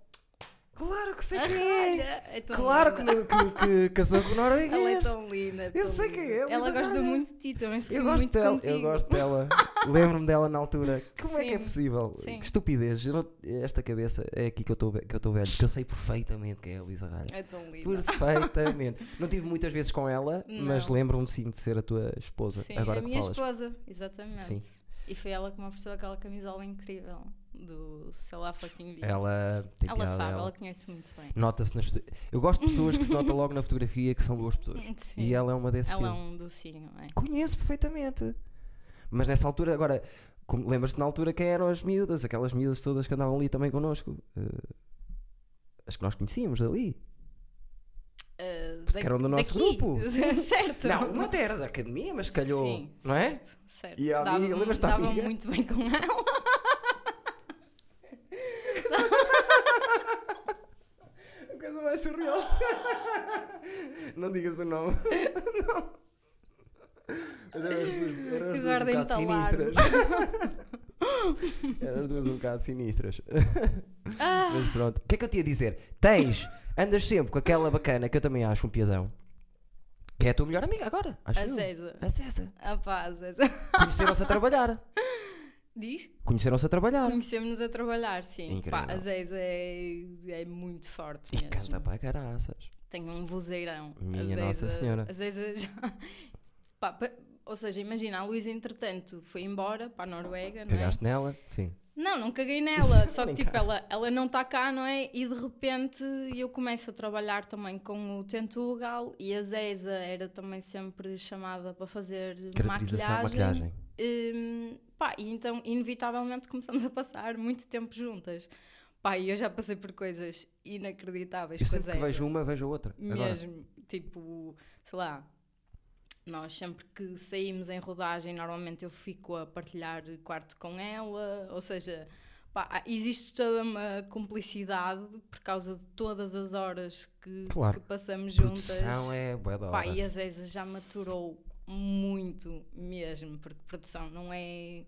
Claro que sei [laughs] quem é! É tão Claro que, linda. que, que casou com o [laughs] Ela é norueguês! tão linda. Eu tão sei linda. quem é, Ela gosta muito de ti também, Eu gosto muito dela, contigo. eu gosto [laughs] dela. Lembro-me dela na altura. Como é que é Sim. possível? Sim. Que estupidez. Eu não- esta cabeça é aqui que eu estou eu velho. Que eu sei perfeitamente quem é a Luísa Ralha. É tão linda. Perfeitamente. não tive muitas vezes com ela, mas Não. lembro-me sim de ser a tua esposa. Sim, agora a minha falas. esposa, exatamente. Sim. E foi ela que me ofereceu aquela camisola incrível do sei lá fucking vida. Ela tem Ela piada. sabe, ela. ela conhece muito bem. Nota-se nas. Eu gosto de pessoas que se nota logo na fotografia que são boas pessoas. [laughs] Sim. E ela é uma desses Ela é um docinho, é? Conheço perfeitamente. Mas nessa altura, agora, lembras-te na altura quem eram as miúdas, aquelas miúdas todas que andavam ali também connosco? Eh, as que nós conhecíamos ali. Uh, Porque eram do nosso daqui. grupo. [laughs] certo. Não, uma era da academia, mas calhou. Sim, não é? certo, certo. E a amiga, Dava-me- lembras-te da dava-me amiga? muito bem com ela. [laughs] Não digas o nome. não. [laughs] Mas eram as duas, eram as duas um Eduardo bocado sinistras. [laughs] eram as duas um bocado sinistras. Ah, Mas pronto. O que é que eu te ia dizer? Tens, andas sempre com aquela bacana que eu também acho um piadão. Que é a tua melhor amiga agora. Acho a. Zeza. A César. Ah a Zeza. Conheceram-se a trabalhar. Diz? Conheceram-se a trabalhar. Conhecemos-nos a trabalhar, sim. Incrível. Pá, a Zeza é, é muito forte E mesmo. canta para caraças. Tem um vozeirão. Minha Nossa Senhora. A Zeza já... [laughs] Pá, pa- ou seja, imagina, a Luísa entretanto foi embora para a Noruega, não é? Cagaste nela? Sim. Não, não caguei nela, [laughs] só que tipo, ela, ela não está cá, não é? E de repente eu começo a trabalhar também com o Tentugal e a Zeza era também sempre chamada para fazer Caracterização, maquilhagem. maquilhagem. Hum, pá, e então, inevitavelmente, começamos a passar muito tempo juntas. Pá, e eu já passei por coisas inacreditáveis a sempre que vejo uma, vejo a outra. Agora. Mesmo, tipo, sei lá, nós sempre que saímos em rodagem, normalmente eu fico a partilhar quarto com ela, ou seja, pá, existe toda uma cumplicidade por causa de todas as horas que, Claro. que passamos juntas. Produção é bué da Pá, hora. e a Zeza já maturou muito mesmo, porque produção não é,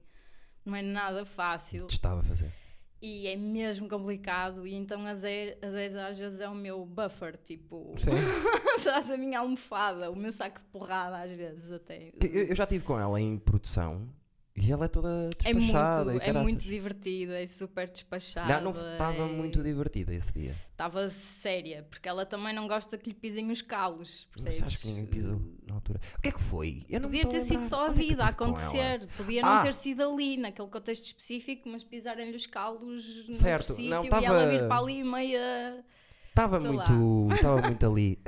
não é nada fácil. Estava a fazer. E é mesmo complicado, e então Zé, a Zé às vezes é o meu buffer, tipo, [laughs] sabes, a minha almofada, o meu saco de porrada às vezes até. Eu, eu já estive com ela em produção e ela é toda É despachada. muito, e é muito divertida, é super despachada. Não, não estava é- muito divertida esse dia. Estava séria, porque ela também não gosta que lhe pisem os calos, Mas percebes? acho que ninguém pisou na altura. O que é que foi? Eu não Podia ter sido só a é vida a acontecer, podia não Ah! ter sido ali, naquele contexto específico, mas pisarem-lhe os calos no Certo, sítio não, e tava- ela vir para ali meia. Estava muito, estava [laughs] muito ali.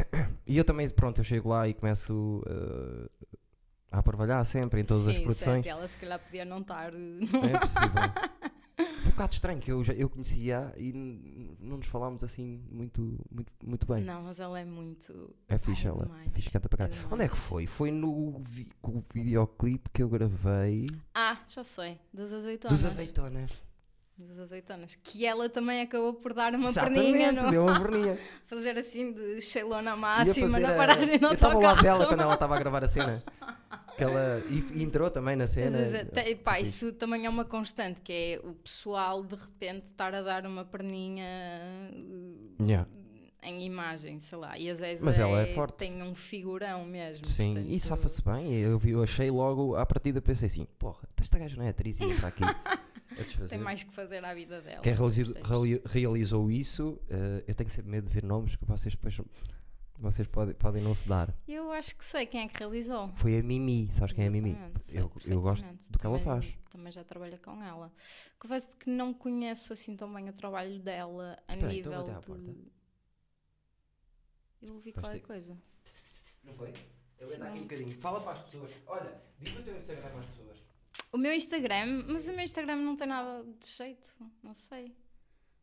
E eu também, pronto, eu chego lá e começo uh, a trabalhar sempre em todas as Sim, produções. certo, ela se calhar podia não estar. É possível. [laughs] Foi um bocado estranho que eu, já, eu conhecia e não nos falámos assim muito, muito, muito bem. Não, mas ela é muito. É fixe ela. demais. Fixe, canta para É caralho. demais. Onde é que foi? Foi no vi videoclipe que eu gravei Ah, já sei, dos azeitonas. dos azeitonas. Dos azeitonas. Que ela também acabou por dar uma Exatamente, perninha, deu uma perninha. [laughs] fazer assim de Sheilona máxima na a- paragem do Eu estava ao lado autocarro. dela quando ela estava a gravar a cena. [laughs] Que ela, e, entrou também na cena. Mas, é, pá, Fixe. isso também é uma constante, que é o pessoal de repente estar a dar uma perninha uh, Yeah. em imagem, sei lá. E a Zézia Mas ela é forte. tem um figurão mesmo. Sim, portanto, e safa-se bem. Eu, vi- eu achei logo, à partida, pensei assim: porra, esta gaja não é atriz e está aqui a desfazer. Tem mais que fazer à vida dela. Quem realizi- percebes? reali- realizou isso, eh, eu tenho sempre medo de dizer nomes que vocês depois vocês podem, podem não se dar. Eu acho que sei quem é que realizou. Foi a Mimi, sabes quem é a Mimi? Sei Eu, eu gosto do que ela faz. Também já trabalhei com ela. Confesso que não conheço assim tão bem o trabalho dela a Espera a nível bater à porta. de. Eu ouvi Vais qualquer ter- coisa. Não foi? Eu vou aqui um bocadinho. Fala para as pessoas. Olha, diz o teu Instagram para as pessoas. O meu Instagram, mas o meu Instagram não tem nada de jeito, não sei. Não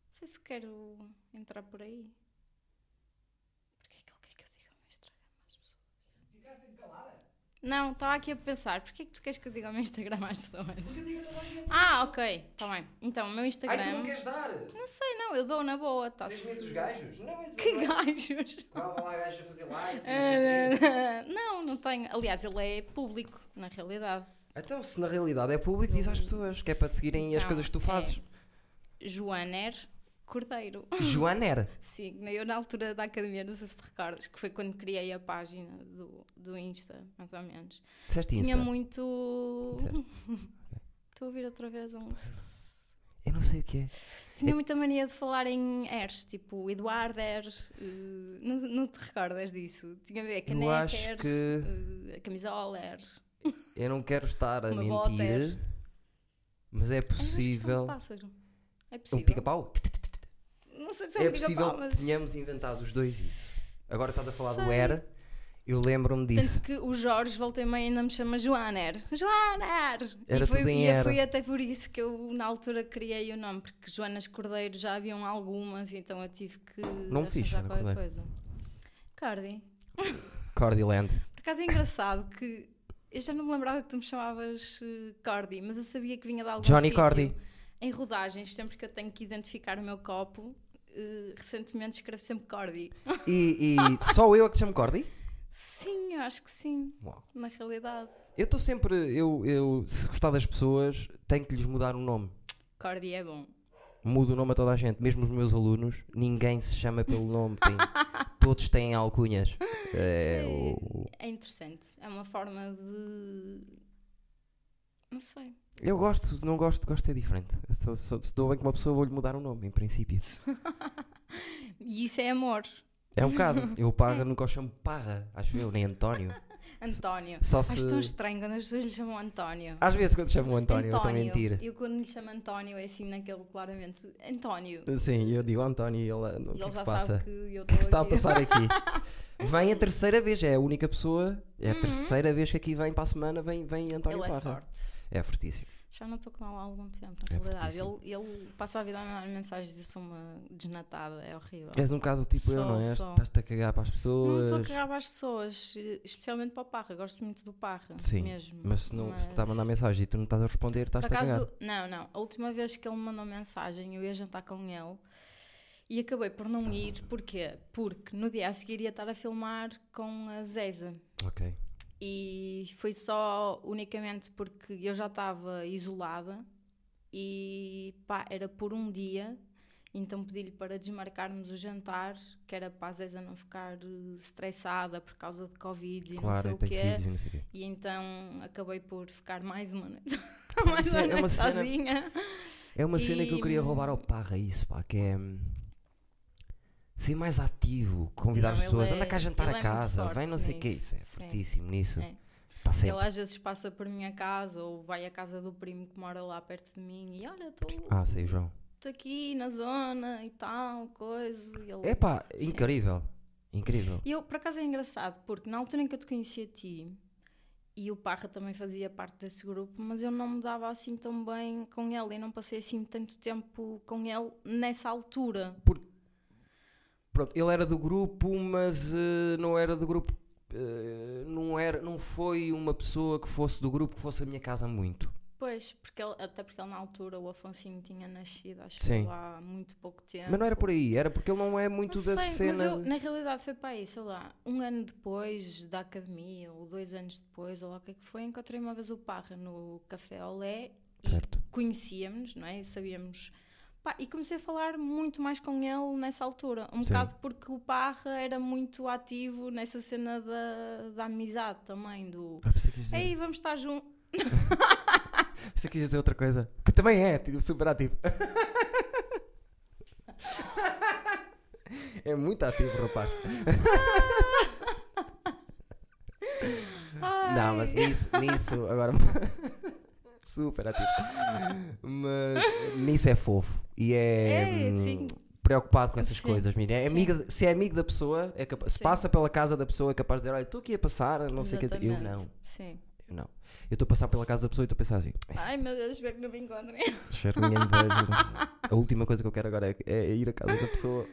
sei se quero entrar por aí. Porquê é que ele quer que eu diga o meu Instagram às pessoas? Ficaste calada? Não, estava aqui a pensar, porquê é que tu queres que eu diga o meu Instagram às pessoas? Toda a gente. Ah, ok, está bem. Então, o meu Instagram. Ai, tu não queres dar? Não sei, não, eu dou na boa, tá Tens medo dos gajos? Não, mas Que gajos? Calma lá, gajo a fazer e não [laughs] não, não tenho. Aliás, ele é público, na realidade. Então, se na realidade é público, diz às pessoas que é para te seguirem as Então, coisas que tu fazes. É Joaner Cordeiro. Joaner. [laughs] Sim, eu na altura da academia, não sei se te recordas, que foi quando criei a página do, do Insta, mais ou menos. Disseste Insta? Tinha muito. [laughs] Estou a ouvir outra vez um. Eu não sei o que é. Tinha muita mania de falar em ers, tipo Eduardo Er. eh, não, não te recordas disso? Tinha a ver Eu caneca, acho er, que- a camisola Er. Eu não quero estar a Uma mentir, mas é é possível. Um pássaro. É Um possível. pica-pau? Não sei se é É possível que mas. tenhamos inventado os dois isso. Agora estás a falar do Sei. era, eu lembro-me disso. Tanto que o Jorge, volta e meia, ainda me chama Joaner. Joaner! Era e foi, tudo em e era. foi até por isso que eu, na altura, criei o nome, porque Joanas Cordeiro já haviam algumas, então eu tive que arranjar Joana qualquer coisa. Cardi. [laughs] Cordyland. Por acaso é engraçado que eu já não me lembrava que tu me chamavas eh, Cordy, mas eu sabia que vinha de algum Johnny. Cordy. Em rodagens, sempre que eu tenho que identificar o meu copo, eh, recentemente escrevo sempre Cordy. E, e só eu é que te chamo Cordy? Sim, eu acho que sim. Uau. Na realidade. Eu estou sempre. Eu, eu, se gostar das pessoas, tenho que lhes mudar o nome. Cordy é bom. Mudo o nome a toda a gente, mesmo os meus alunos, ninguém se chama pelo nome, tem- [laughs] todos têm alcunhas. É, o- É interessante. É uma forma de. Não sei. Eu gosto, não gosto, gosto de ser diferente. Se, se, se estou bem com uma pessoa, vou-lhe mudar o nome, em princípio. [laughs] E isso é amor. É um bocado. Eu [laughs] Parra nunca o chamo Parra, acho eu, nem António. António. Só Acho se. tão estranho quando as pessoas lhe chamam António. Às vezes quando chamo António, eu estou a mentir. Eu quando lhe chamo António é assim naquele claramente. António. Sim, eu digo António e ele. O que é ele que se passa? O que é que está a passar aqui? [laughs] Vem a terceira vez, é a única pessoa, é a Uhum. terceira vez que aqui vem para a semana, vem, vem António Ele é Parra. forte. É fortíssimo. Já não estou com ele há algum tempo, na É realidade. Ele, ele passa a vida a mandar mensagens e eu sou uma desnatada, é horrível. És um bocado tipo eu, Sou, não é? Estás-te a cagar para as Não pessoas. estou a cagar para as pessoas, especialmente para o Parra. Gosto muito do Parra. Sim, mesmo. Mas se não se Mas- está a mandar mensagem e tu não estás a responder, Por estás-te a cagar. não, não. A última vez que ele me mandou mensagem, eu ia jantar com ele e acabei por não ir. Porquê? Porque no dia a seguir ia estar a filmar com a Zeza. Ok. E foi só unicamente porque eu já estava isolada e pá, era por um dia. Então pedi-lhe para desmarcarmos o jantar, que era para a Zeza não ficar eh, estressada por causa de Covid e não sei Claro, o quê. filhos e não sei quê. E então acabei por ficar mais uma noite, [laughs] mais uma é- é noite uma cena- sozinha. É uma cena que eu queria roubar ao Parra, isso, pá, que é. Ser mais ativo, convidar Não, as pessoas, é- anda cá jantar ele a é casa, forte vem não sei o que, isso é sim. fortíssimo nisso. É. Está Ele às vezes passa por minha casa ou vai à casa do primo que mora lá perto de mim e olha, estou Ah, sei, João. aqui na zona e tal, coisa. E ele- É pá, Sim. incrível. Incrível. E eu, por acaso, é engraçado, porque na altura em que eu te conheci a ti, e o Parra também fazia parte desse grupo, mas eu não me dava assim tão bem com ele e não passei assim tanto tempo com ele nessa altura. Pronto, ele era do grupo, mas eh, não era do grupo. eh, não, era, não foi uma pessoa que fosse do grupo que fosse a minha casa muito. Pois, porque ele- até porque ele na altura, o Afonsinho tinha nascido, acho Sim. que há muito pouco tempo. Mas não era por aí, era porque ele não é muito Não da sei, cena. mas eu, na realidade foi para aí, sei lá, um ano depois da academia, ou dois anos depois, ou lá o que é que foi, encontrei uma vez o Parra no Café Olé e Certo. conhecíamos, não é? E sabíamos. Pá, e comecei a falar muito mais com ele nessa altura. Um Sim. bocado porque o Parra era muito ativo nessa cena da, da amizade também, do. Ah, dizer- Ei, vamos estar juntos. [laughs] Que ias dizer outra coisa. Que também é, tipo, super ativo. [laughs] é muito ativo, rapaz. [laughs] Não, mas nisso, nisso agora. Super ativo. Mas nisso é fofo. E é. É, hum, sim. Preocupado com essas Sim, coisas, menina. É amiga se é amigo da pessoa, é capa- se passa pela casa da pessoa, é capaz de dizer: Olha, estou aqui a passar, não sei o que. Eu não, Sim. eu não. Eu estou a passar pela casa da pessoa e estou a pensar assim: Ai meu Deus, espero que não me encontrem. Espero que ninguém me veja. A última coisa que eu quero agora é, é ir à casa da pessoa.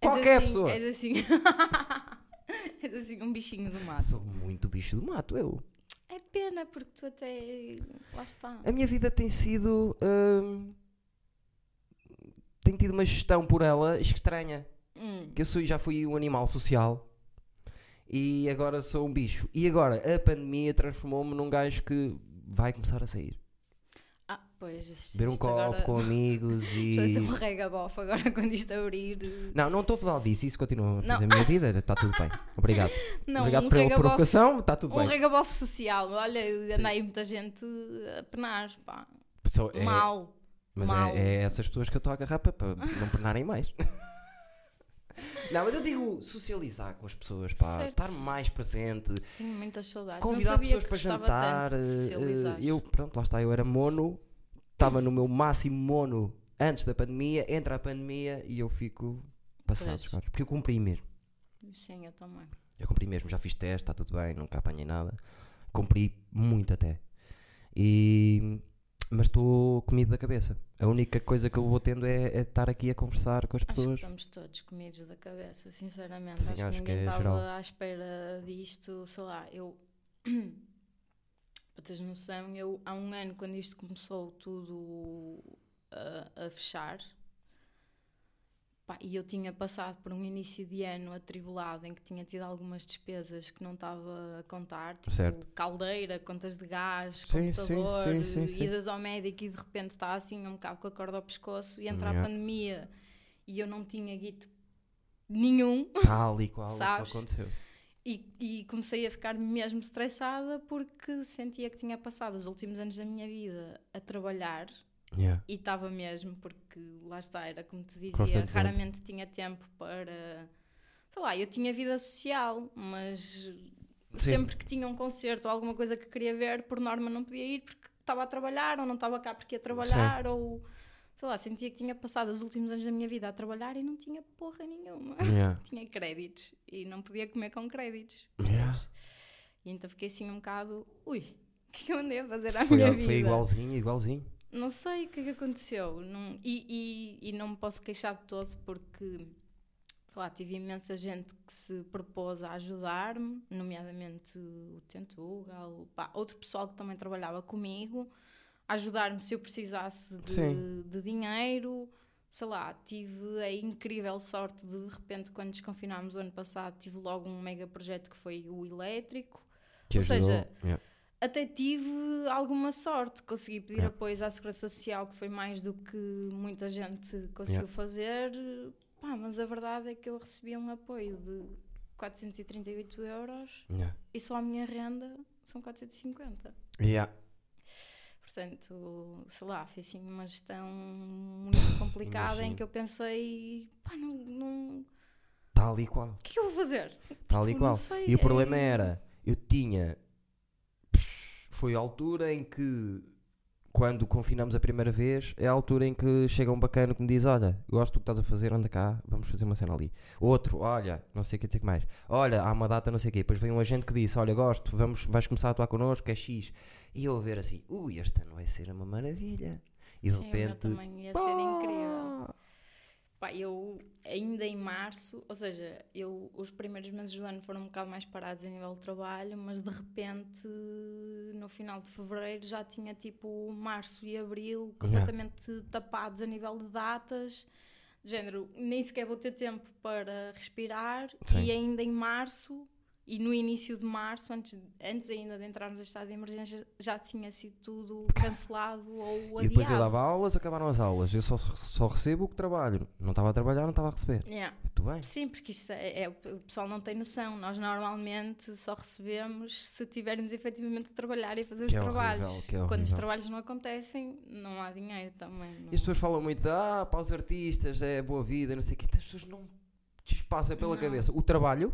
Qualquer assim- pessoa. És assim. [laughs] és assim um bichinho do mato. Sou muito bicho do mato, eu. É pena porque tu até. Lá está. A minha vida tem sido. hum, tem tido uma gestão por ela estranha. Hum. Que eu sou, já fui um animal social e agora sou um bicho. E agora a pandemia transformou-me num gajo que vai começar a sair. Pois. isto- Beber um copo agora- com amigos [laughs] e. Vai ser um regabof agora quando isto abrir. Não, não estou a falar disso, isso continua a fazer Não. a minha vida, está tudo bem. Obrigado. [laughs] Não, Obrigado um pela provocação, está tudo Um bem. regabof social. Olha, anda aí muita gente a penar. Pá. É- Mal. Mas Mal. é, é essas pessoas que eu estou a agarrar para, para não pernarem mais. [laughs] não, mas eu digo socializar com as pessoas, pá, Certo. estar mais presente, Tenho muitas saudades. convidar pessoas para jantar. eh, eu, pronto, lá está, eu era mono, estava no meu máximo mono antes da pandemia, entra a pandemia e eu fico passado, Pois. caros, porque eu cumpri mesmo. Sim, eu também. Eu cumpri mesmo, já fiz teste, está tudo bem, nunca apanhei nada. Cumpri muito até. E... Mas estou comido da cabeça. A única coisa que eu vou tendo é, é estar aqui a conversar com as Acho que pessoas. estamos todos comidos da cabeça, sinceramente. Sim, acho, acho que ninguém é geral. estava à espera disto. Sei lá, eu. [clears throat] para teres noção, eu há um ano, quando isto começou tudo a, a fechar, Pá, e eu tinha passado por um início de ano atribulado em que tinha tido algumas despesas que não estava a contar, tipo Certo. caldeira, contas de gás, Sim, computador, sim, sim, idas ao médico e de repente está assim um bocado com a corda ao pescoço e entra Yeah. a pandemia e eu não tinha guito nenhum Tal e qual [laughs] aconteceu. E, e comecei a ficar mesmo estressada porque sentia que tinha passado os últimos anos da minha vida a trabalhar Yeah. e estava mesmo, porque lá está, era como te dizia, raramente tinha tempo para. Sei lá, eu tinha vida social, mas sempre que tinha um concerto ou alguma coisa que queria ver, por norma não podia ir porque estava a trabalhar, ou não estava cá porque ia trabalhar, ou sei lá, sentia que tinha passado os últimos anos da minha vida a trabalhar e não tinha porra nenhuma. Yeah. [laughs] tinha créditos e não podia comer com créditos. Yeah. E então fiquei assim um bocado, ui, o que é que eu andei a fazer à Foi, minha foi vida? igualzinho, igualzinho. Não sei o que é que aconteceu. Não- e, e- e não me posso queixar de todo porque, sei lá, tive imensa gente que se propôs a ajudar-me, nomeadamente o Tentugal, pá, outro pessoal que também trabalhava comigo, ajudar-me se eu precisasse de, de dinheiro. Sei lá, tive a incrível sorte de, de repente, quando desconfinámos o ano passado, tive logo um mega projeto que foi o elétrico. Que Ou ajudou. seja, Yeah. até tive alguma sorte, consegui pedir Yeah. apoios à Segurança Social, que foi mais do que muita gente conseguiu Yeah. fazer. Pá, mas a verdade é que eu recebi um apoio de 438 euros e só a minha renda são 450. Yeah. Portanto, sei lá, foi assim uma gestão muito [coughs] complicada em que eu pensei, pá, não, não, o Tal e qual. que é que eu vou fazer? Tal e Tipo, não qual. sei, E o problema é- era, eu tinha. Foi a altura em que, quando confinamos a primeira vez, é a altura em que chega um bacana que me diz: Olha, gosto do que estás a fazer, anda cá, vamos fazer uma cena ali. Outro, olha, não sei o que, sei que mais. Olha, há uma data, não sei o quê. Depois vem um agente que disse: Olha, gosto, vamos, vais começar a atuar connosco, é X. E eu a ver assim: Ui, este ano vai ser uma maravilha. E de Sim, o meu repente. ia ser incrível. Pá, eu ainda em março, ou seja, eu os primeiros meses do ano foram um bocado mais parados a nível de trabalho, mas de repente no final de fevereiro já tinha tipo março e abril completamente tapados a nível de datas. De género, nem sequer vou ter tempo para respirar Sim. e ainda em março e no início de março, antes, antes ainda de entrarmos em estado de emergência, já tinha sido tudo cancelado ou adiado. E depois eu dava aulas, acabaram as aulas. Eu só, só recebo o que trabalho. Não estava a trabalhar, não estava a receber. Yeah. Muito bem. Sim, porque isso é, é- o pessoal não tem noção. Nós normalmente só recebemos se tivermos efetivamente a trabalhar e a fazer Que os é trabalhos. horrível, é Quando os trabalhos não acontecem, não há dinheiro também. não- E as pessoas falam muito de, ah, para os artistas é boa vida, não sei o quê. As pessoas não lhes passa pela Não. cabeça o trabalho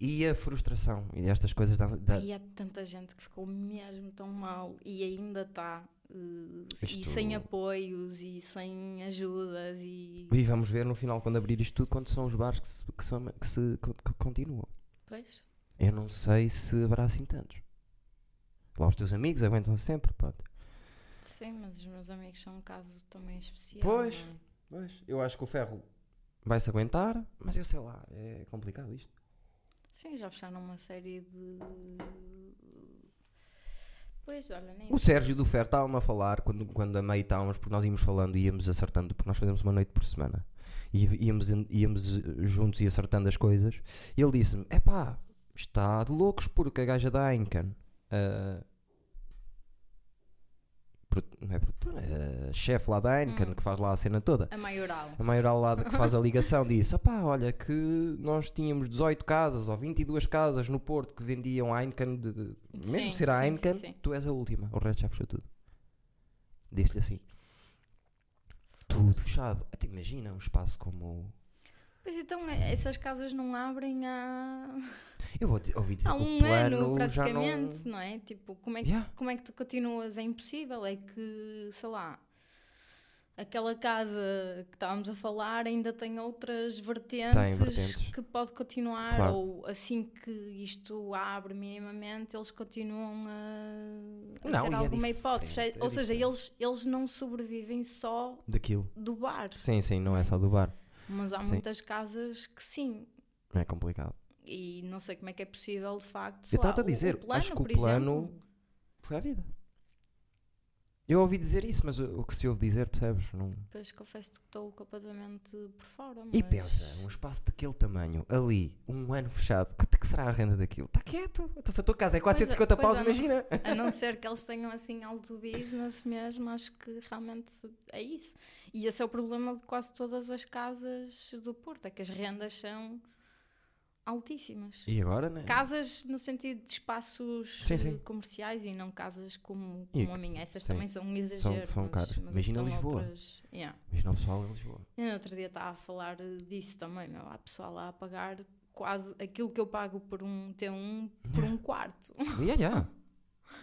e a frustração. E estas coisas da. da- E há tanta gente que ficou mesmo tão mal e ainda está. eh, E Isto- sem apoios e sem ajudas e. E vamos ver no final, quando abrir isto tudo, quantos são os bares que se, que são- que se que continuam. Pois. Eu não sei se haverá assim tantos. Lá os teus amigos aguentam sempre, pode. Sim, mas os meus amigos são um caso também especial. Pois. é? Pois, eu acho que o ferro vai-se aguentar, mas eu sei lá, é complicado isto. Sim, já fecharam uma série de. Pois, olha, nem O Sérgio do Fer estava-me a falar quando, quando a meio estávamos, porque nós íamos falando e íamos acertando, porque nós fazemos uma noite por semana. E íamos, íamos eh, juntos e acertando as coisas. E ele disse-me: é pá, está de loucos porque a gaja da Heineken, a pro- não é produtora, é a chefe lá da Heineken, Hum. que faz lá a cena toda. A maioral. A maioral lá que faz a ligação [laughs] disse: opá, olha que nós tínhamos 18 casas ou 22 casas no Porto que vendiam Heineken, de, de- mesmo Sim, ser a Heineken, sim, sim. tu és a última, o resto já fechou tudo. Disse-lhe assim: tudo fechado. Até imagina um espaço como. Pois então, eh, essas casas não abrem há, [laughs] Eu vou te- ouvi dizer há um ano já não. praticamente, não... é? Tipo, como é, que, Yeah. como é que tu continuas? É impossível. É que, sei lá, aquela casa que estávamos a falar ainda tem outras vertentes, vertentes. que pode continuar, Claro. ou assim que isto abre minimamente, eles continuam a, a Não, ter é alguma hipótese. diferente, é ou seja, diferente. eles, eles não sobrevivem só Daquilo. do bar, Sim, sim, não é só do bar. Mas há Sim. muitas casas que sim. É complicado. E não sei como é que é possível, de facto. Eu estava a dizer, o plano, acho que o plano- exemplo, Foi a vida. Eu ouvi dizer isso, mas o, o que se ouve dizer, percebes? Não... Depois confesso que estou completamente por fora. E mas- pensa, um espaço daquele tamanho, ali, um ano fechado, quanto é que será a renda daquilo? Está quieto. Então se a tua casa é 450 Pois é, paus, pois é, não- imagina. A não [laughs] ser que eles tenham assim alto business mesmo, acho que realmente é isso. E esse é o problema de quase todas as casas do Porto, é que as rendas são altíssimas. E agora, né? Casas no sentido de espaços Sim, sim. comerciais e não casas como, E como a minha. Essas sim. também são um exagero. são mas- caras. Imagina são Lisboa. outras- Yeah. Imagina o pessoal em Lisboa. Eu no outro dia estava a falar disso também, meu. Há pessoal lá a pagar quase aquilo que eu pago por um T1 por Yeah. um quarto. Yeah, yeah.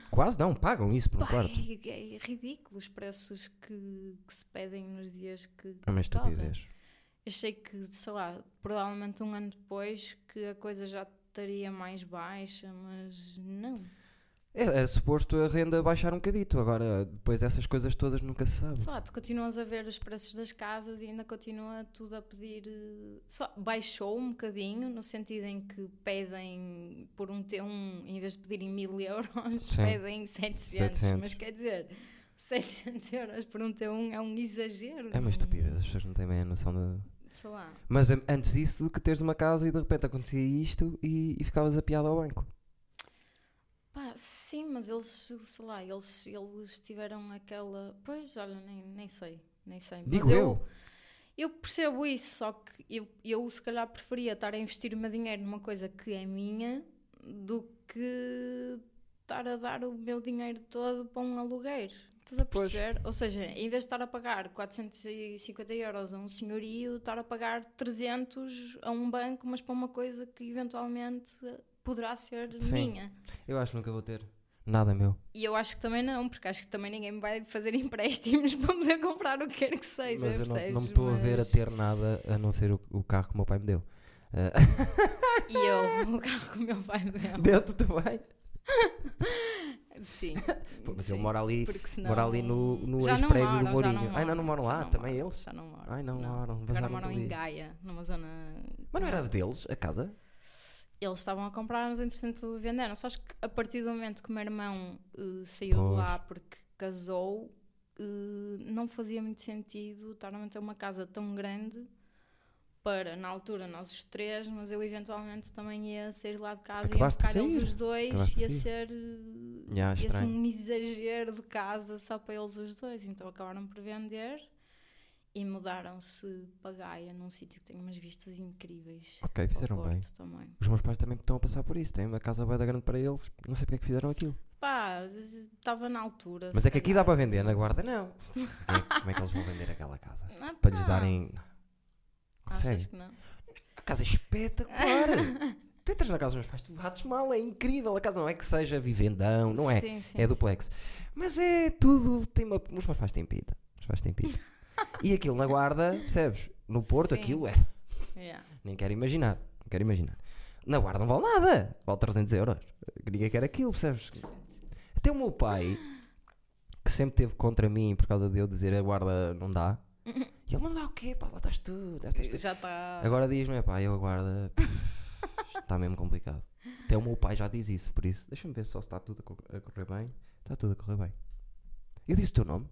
Quase não, pagam isso por um Pá, quarto. É, é ridículo os preços que, que se pedem nos dias que. É uma correm. Achei que, sei lá, provavelmente um ano depois que a coisa já estaria mais baixa, mas não. É, é suposto a renda baixar um bocadito. Agora, depois dessas coisas todas, nunca se sabe. Sei lá, tu continuas a ver os preços das casas e ainda continua tudo a pedir. eh, sei lá, baixou um bocadinho, no sentido em que pedem por um T1, em vez de pedirem mil euros, Sim. pedem 700. 700. Mas quer dizer, 700 [laughs] euros por um T1 é um exagero. É uma não- estupidez, as pessoas não têm bem a noção de. Sei lá. Mas an- antes disso, de que teres uma casa e de repente acontecia isto e, e ficavas a piada ao banco. Pá, sim, mas eles, sei lá, eles, eles tiveram aquela. Pois, olha, nem, nem sei, nem sei. Digo mas eu. eu percebo isso, só que eu, eu se calhar preferia estar a investir o meu dinheiro numa coisa que é minha do que estar a dar o meu dinheiro todo para um aluguer. Estás a Pois. perceber? Ou seja, em vez de estar a pagar 450 euros a um senhorio, estar a pagar 300 a um banco, mas para uma coisa que eventualmente poderá ser Sim. minha. Eu acho que nunca vou ter nada meu. E eu acho que também não, porque acho que também ninguém me vai fazer [laughs] empréstimos para poder comprar o que quer que seja. Mas eu não, não me estou a ver a Mas- ter nada a não ser o, o carro que o meu pai me deu. Ah, E eu, [laughs] o carro que o meu pai me deu. Deu-te também? [laughs] Sim. [laughs] Pô, mas sim, ele mora ali, senão... mora ali no, no não ex-prédio do Mourinho. não Ai, não, não moram lá, não também moram, eles? Já não moram. Ai, não moram, Agora moram em Gaia, numa zona... Mas não era deles, a casa? Eles estavam a comprar, mas entretanto venderam. Só acho que a partir do momento que o meu irmão eh, saiu Pois. de lá porque casou, eh, não fazia muito sentido estar a manter uma casa tão grande para, na altura, nós os três, mas eu eventualmente também ia sair lá de casa Acabaste e ia ficar eles os dois, Acabaste ia ser, Já, ia ser um exagero de casa só para eles os dois. Então acabaram por vender e mudaram-se para Gaia, num sítio que tem umas vistas incríveis. Ok, fizeram bem. Também. Os meus pais também estão a passar por isso. Têm uma casa bem da grande para eles. Não sei porque é que fizeram aquilo. Pá, estava na altura. Mas é que aqui dá para vender, na guarda não. [laughs] Como é, como é que eles vão vender aquela casa? Ah, Para lhes pá, Achas Sério? que não? A casa é espetacular! [laughs] tu entras na casa dos meus pais, tu bates mal, é incrível. A casa não é que seja vivendão, não é? Sim, sim, é duplex. Mas é tudo. Tem uma, os meus pais têm pinta. Os meus pais têm pinta. [laughs] e aquilo na guarda, percebes? No Porto, Sim. aquilo é. sim. Yeah. Nem quero imaginar. Não quero imaginar. Na guarda não vale nada. Vale 300 euros. Ninguém quer aquilo, percebes? Até o meu pai, que sempre teve contra mim por causa de eu dizer a guarda não dá. [laughs] E ele não dá o quê? Pá, lá estás tu. lá estás tu." Já está. Agora diz-me, pá, eu a guarda. Está mesmo complicado. Até o meu pai já diz isso, por isso. Deixa-me ver só se está tudo a co- a correr bem. Está tudo a correr bem. Eu disse o teu nome?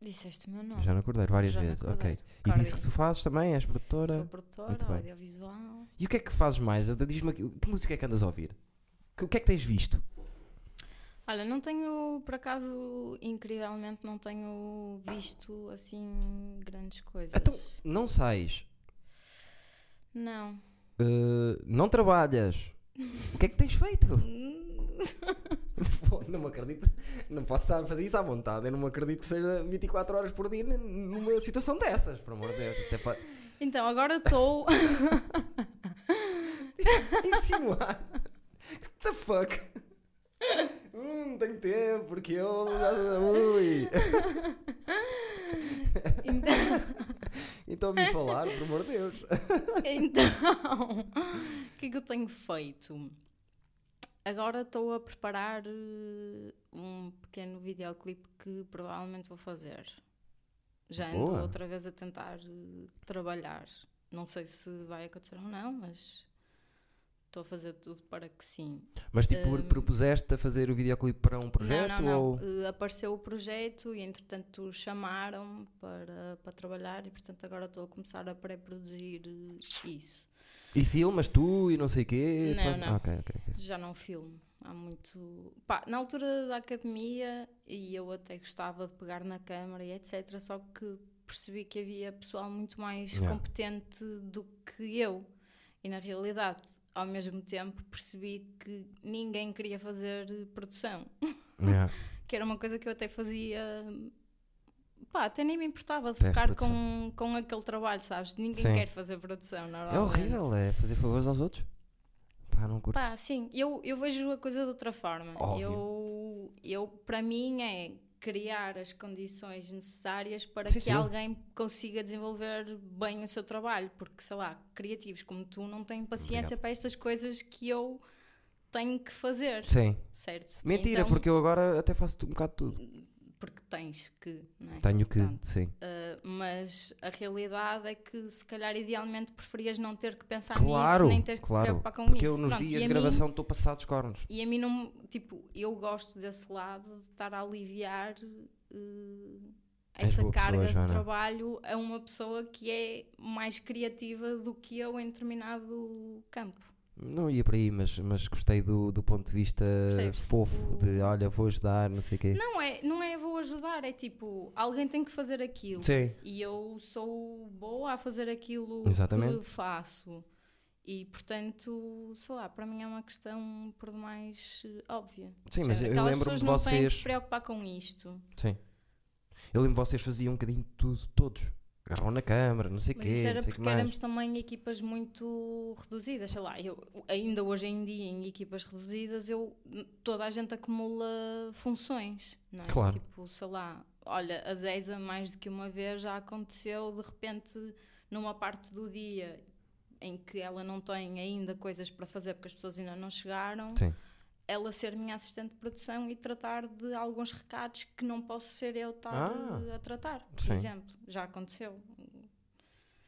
Disseste o meu nome. Já no Cordeiro, várias Já vezes. Ok. E disse que tu fazes também, és produtora. Sou produtora, Muito bem. audiovisual. E o que é que fazes mais? Diz-me aqui, que música é que andas a ouvir? Que- O que é que tens visto? Olha, não tenho, por acaso, incrivelmente, não tenho visto assim grandes coisas. Então, não sais, Não. eh, não trabalhas. O que é que tens feito? [laughs] Não me acredito. Não podes fazer isso à vontade. Eu não me acredito que seja 24 horas por dia numa situação dessas, por amor de Deus. Fa- Então, agora estou. [laughs] Insinuar. What the fuck? Hum, não tenho tempo, porque eu. Ui. [laughs] então, [laughs] Então me falar, por amor de Deus. [laughs] então, o que é que eu tenho feito? Agora estou a preparar eh, um pequeno videoclipe que provavelmente vou fazer. Já ando Boa. outra vez a tentar eh, trabalhar. Não sei se vai acontecer ou não, mas estou a fazer tudo para que sim. Mas tipo, Hum. propuseste a fazer o videoclipe para um projeto? não, não, não. Ou... Eh, apareceu o projeto e entretanto chamaram para, para trabalhar e portanto agora estou a começar a pré-produzir eh, isso. E filmas tu e não sei o quê? Não, não. Ah, ok, ok, ok. Já não filmo. Há muito. Pá, na altura da academia, e eu até gostava de pegar na câmara e etc. Só que percebi que havia pessoal muito mais Yeah. competente do que eu. E na realidade, ao mesmo tempo, percebi que ninguém queria fazer produção. [laughs] Yeah. Que era uma coisa que eu até fazia. Pá, até nem me importava de Teste ficar produção. com, com aquele trabalho, sabes? Ninguém Sim. quer fazer produção, É normalmente. horrível, é fazer favores aos outros. Pá, não curto. Pá, sim, eu, eu vejo a coisa de outra forma. Óbvio. Eu, eu, para mim, é criar as condições necessárias para Sim, que sim. alguém consiga desenvolver bem o seu trabalho. Porque, sei lá, criativos como tu não têm paciência para estas coisas que eu tenho que fazer, Sim. certo? Mentira, Então, porque eu agora até faço um bocado tudo. Porque tens que, não é? Tenho que, Portanto, sim. Uh, mas a realidade é que se calhar idealmente preferias não ter que pensar Claro, nisso, nem ter que claro. preocupar com Porque isso. eu nos Pronto, e dias a de gravação estou passado os cornos. E a mim não, tipo, eu gosto desse lado de estar a aliviar uh, essa boa pessoa, carga de trabalho a uma pessoa que é mais criativa do que eu em determinado campo. Não ia por aí, mas, mas gostei do, do ponto de vista Percebes? fofo de olha, vou ajudar, não sei o quê. Não é, não é vou ajudar, é tipo, alguém tem que fazer aquilo. Sim. E eu sou boa a fazer aquilo Exatamente. que faço. E, portanto, sei lá, para mim é uma questão por demais eh, óbvia. Sim, mas eu lembro-me de não têm que vocês- se preocupar com isto. Sim. Eu lembro que vocês faziam um bocadinho de tudo, todos. Agarravam na câmara, não sei o Mas quê, isso era porque éramos também equipas muito reduzidas. Sei lá, eu, ainda hoje em dia, em equipas reduzidas, eu, toda a gente acumula funções. Não é? Claro. Tipo, sei lá, olha, a Zeisa mais do que uma vez já aconteceu de repente numa parte do dia em que ela não tem ainda coisas para fazer porque as pessoas ainda não chegaram. Sim. Ela ser minha assistente de produção e tratar de alguns recados que não posso ser eu estar Ah. a tratar, por Sim. exemplo. Já aconteceu.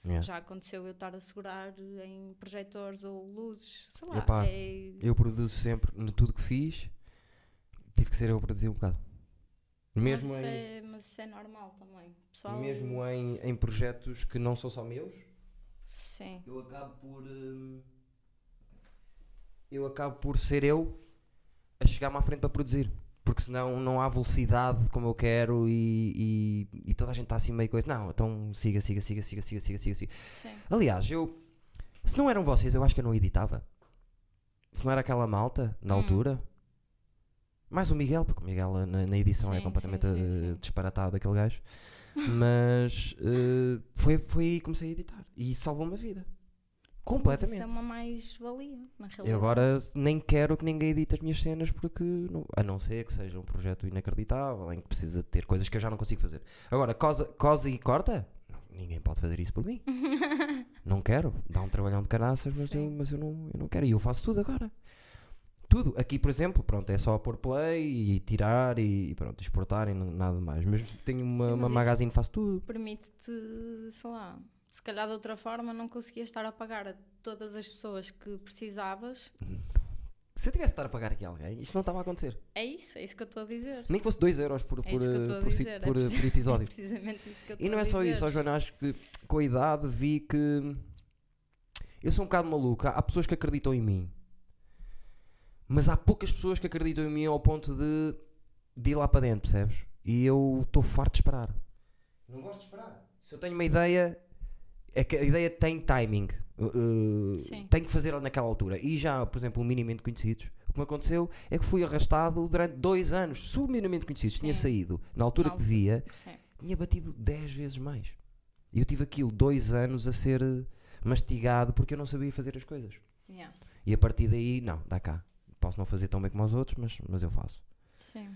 Yeah. Já aconteceu eu estar a segurar em projetores ou luzes, sei lá. Epá, é- Eu produzo sempre, no tudo que fiz, tive que ser eu a produzir um bocado. Mesmo mas, isso em, é, mas isso é normal também. Pessoal, mesmo em, em projetos que não são só meus, Sim. eu acabo por. hum, eu acabo por ser eu a chegar-me à frente para produzir. Porque senão não há velocidade como eu quero e, e, e toda a gente está assim meio coisa. Não, então siga, siga, siga, siga, siga, siga, siga, siga. Sim. Aliás, eu. Se não eram vocês, eu acho que eu não editava. Se não era aquela malta, na Hum. altura. Mais o Miguel, porque o Miguel na, na edição é Sim, completamente sim, sim, eh, sim. disparatado, aquele gajo. [laughs] Mas eh, foi, foi aí que comecei a editar. E salvou-me a vida. Mas Completamente. isso é uma mais-valia, na realidade. Eu agora nem quero que ninguém edite as minhas cenas porque, não- a não ser que seja um projeto inacreditável em que precisa ter coisas que eu já não consigo fazer. Agora, cosa, cosa e corta? Ninguém pode fazer isso por mim. [laughs] não quero. Dá um trabalhão de caraças, mas, eu, mas eu, não, eu não quero. E eu faço tudo agora. Tudo. Aqui, por exemplo, pronto, é só pôr play e tirar e, pronto, exportar e nada mais. Mas tenho uma, Sim, uma mas isso- magazine, faço tudo. Permite-te, sei lá, se calhar de outra forma não conseguias estar a pagar a todas as pessoas que precisavas. Se eu tivesse de estar a pagar aqui a alguém, isto não estava a acontecer. É isso, é isso que eu estou a dizer. Nem que fosse 2 euros por, É por, eu a por, dizer, é por, por episódio. [laughs] É precisamente isso que eu E estou não a é só dizer. isso, ó Joana, acho que com a idade vi que eu sou um bocado maluco. Há, há pessoas que acreditam em mim, mas há poucas pessoas que acreditam em mim ao ponto de, de ir lá para dentro, percebes? E eu estou farto de esperar. Não gosto de esperar. Se eu tenho uma ideia, é que a ideia tem timing. Uh, uh, tenho que fazer naquela altura. E já, por exemplo, o minimamente conhecidos. O que me aconteceu é que fui arrastado durante dois anos. Se o minimamente conhecidos tinha Sim. saído na altura que devia, Sim. tinha batido 10 vezes mais. E eu tive aquilo dois anos a ser eh, mastigado porque eu não sabia fazer as coisas. Yeah. E a partir daí, não, dá cá. Posso não fazer tão bem como os outros, mas, mas eu faço. Sim.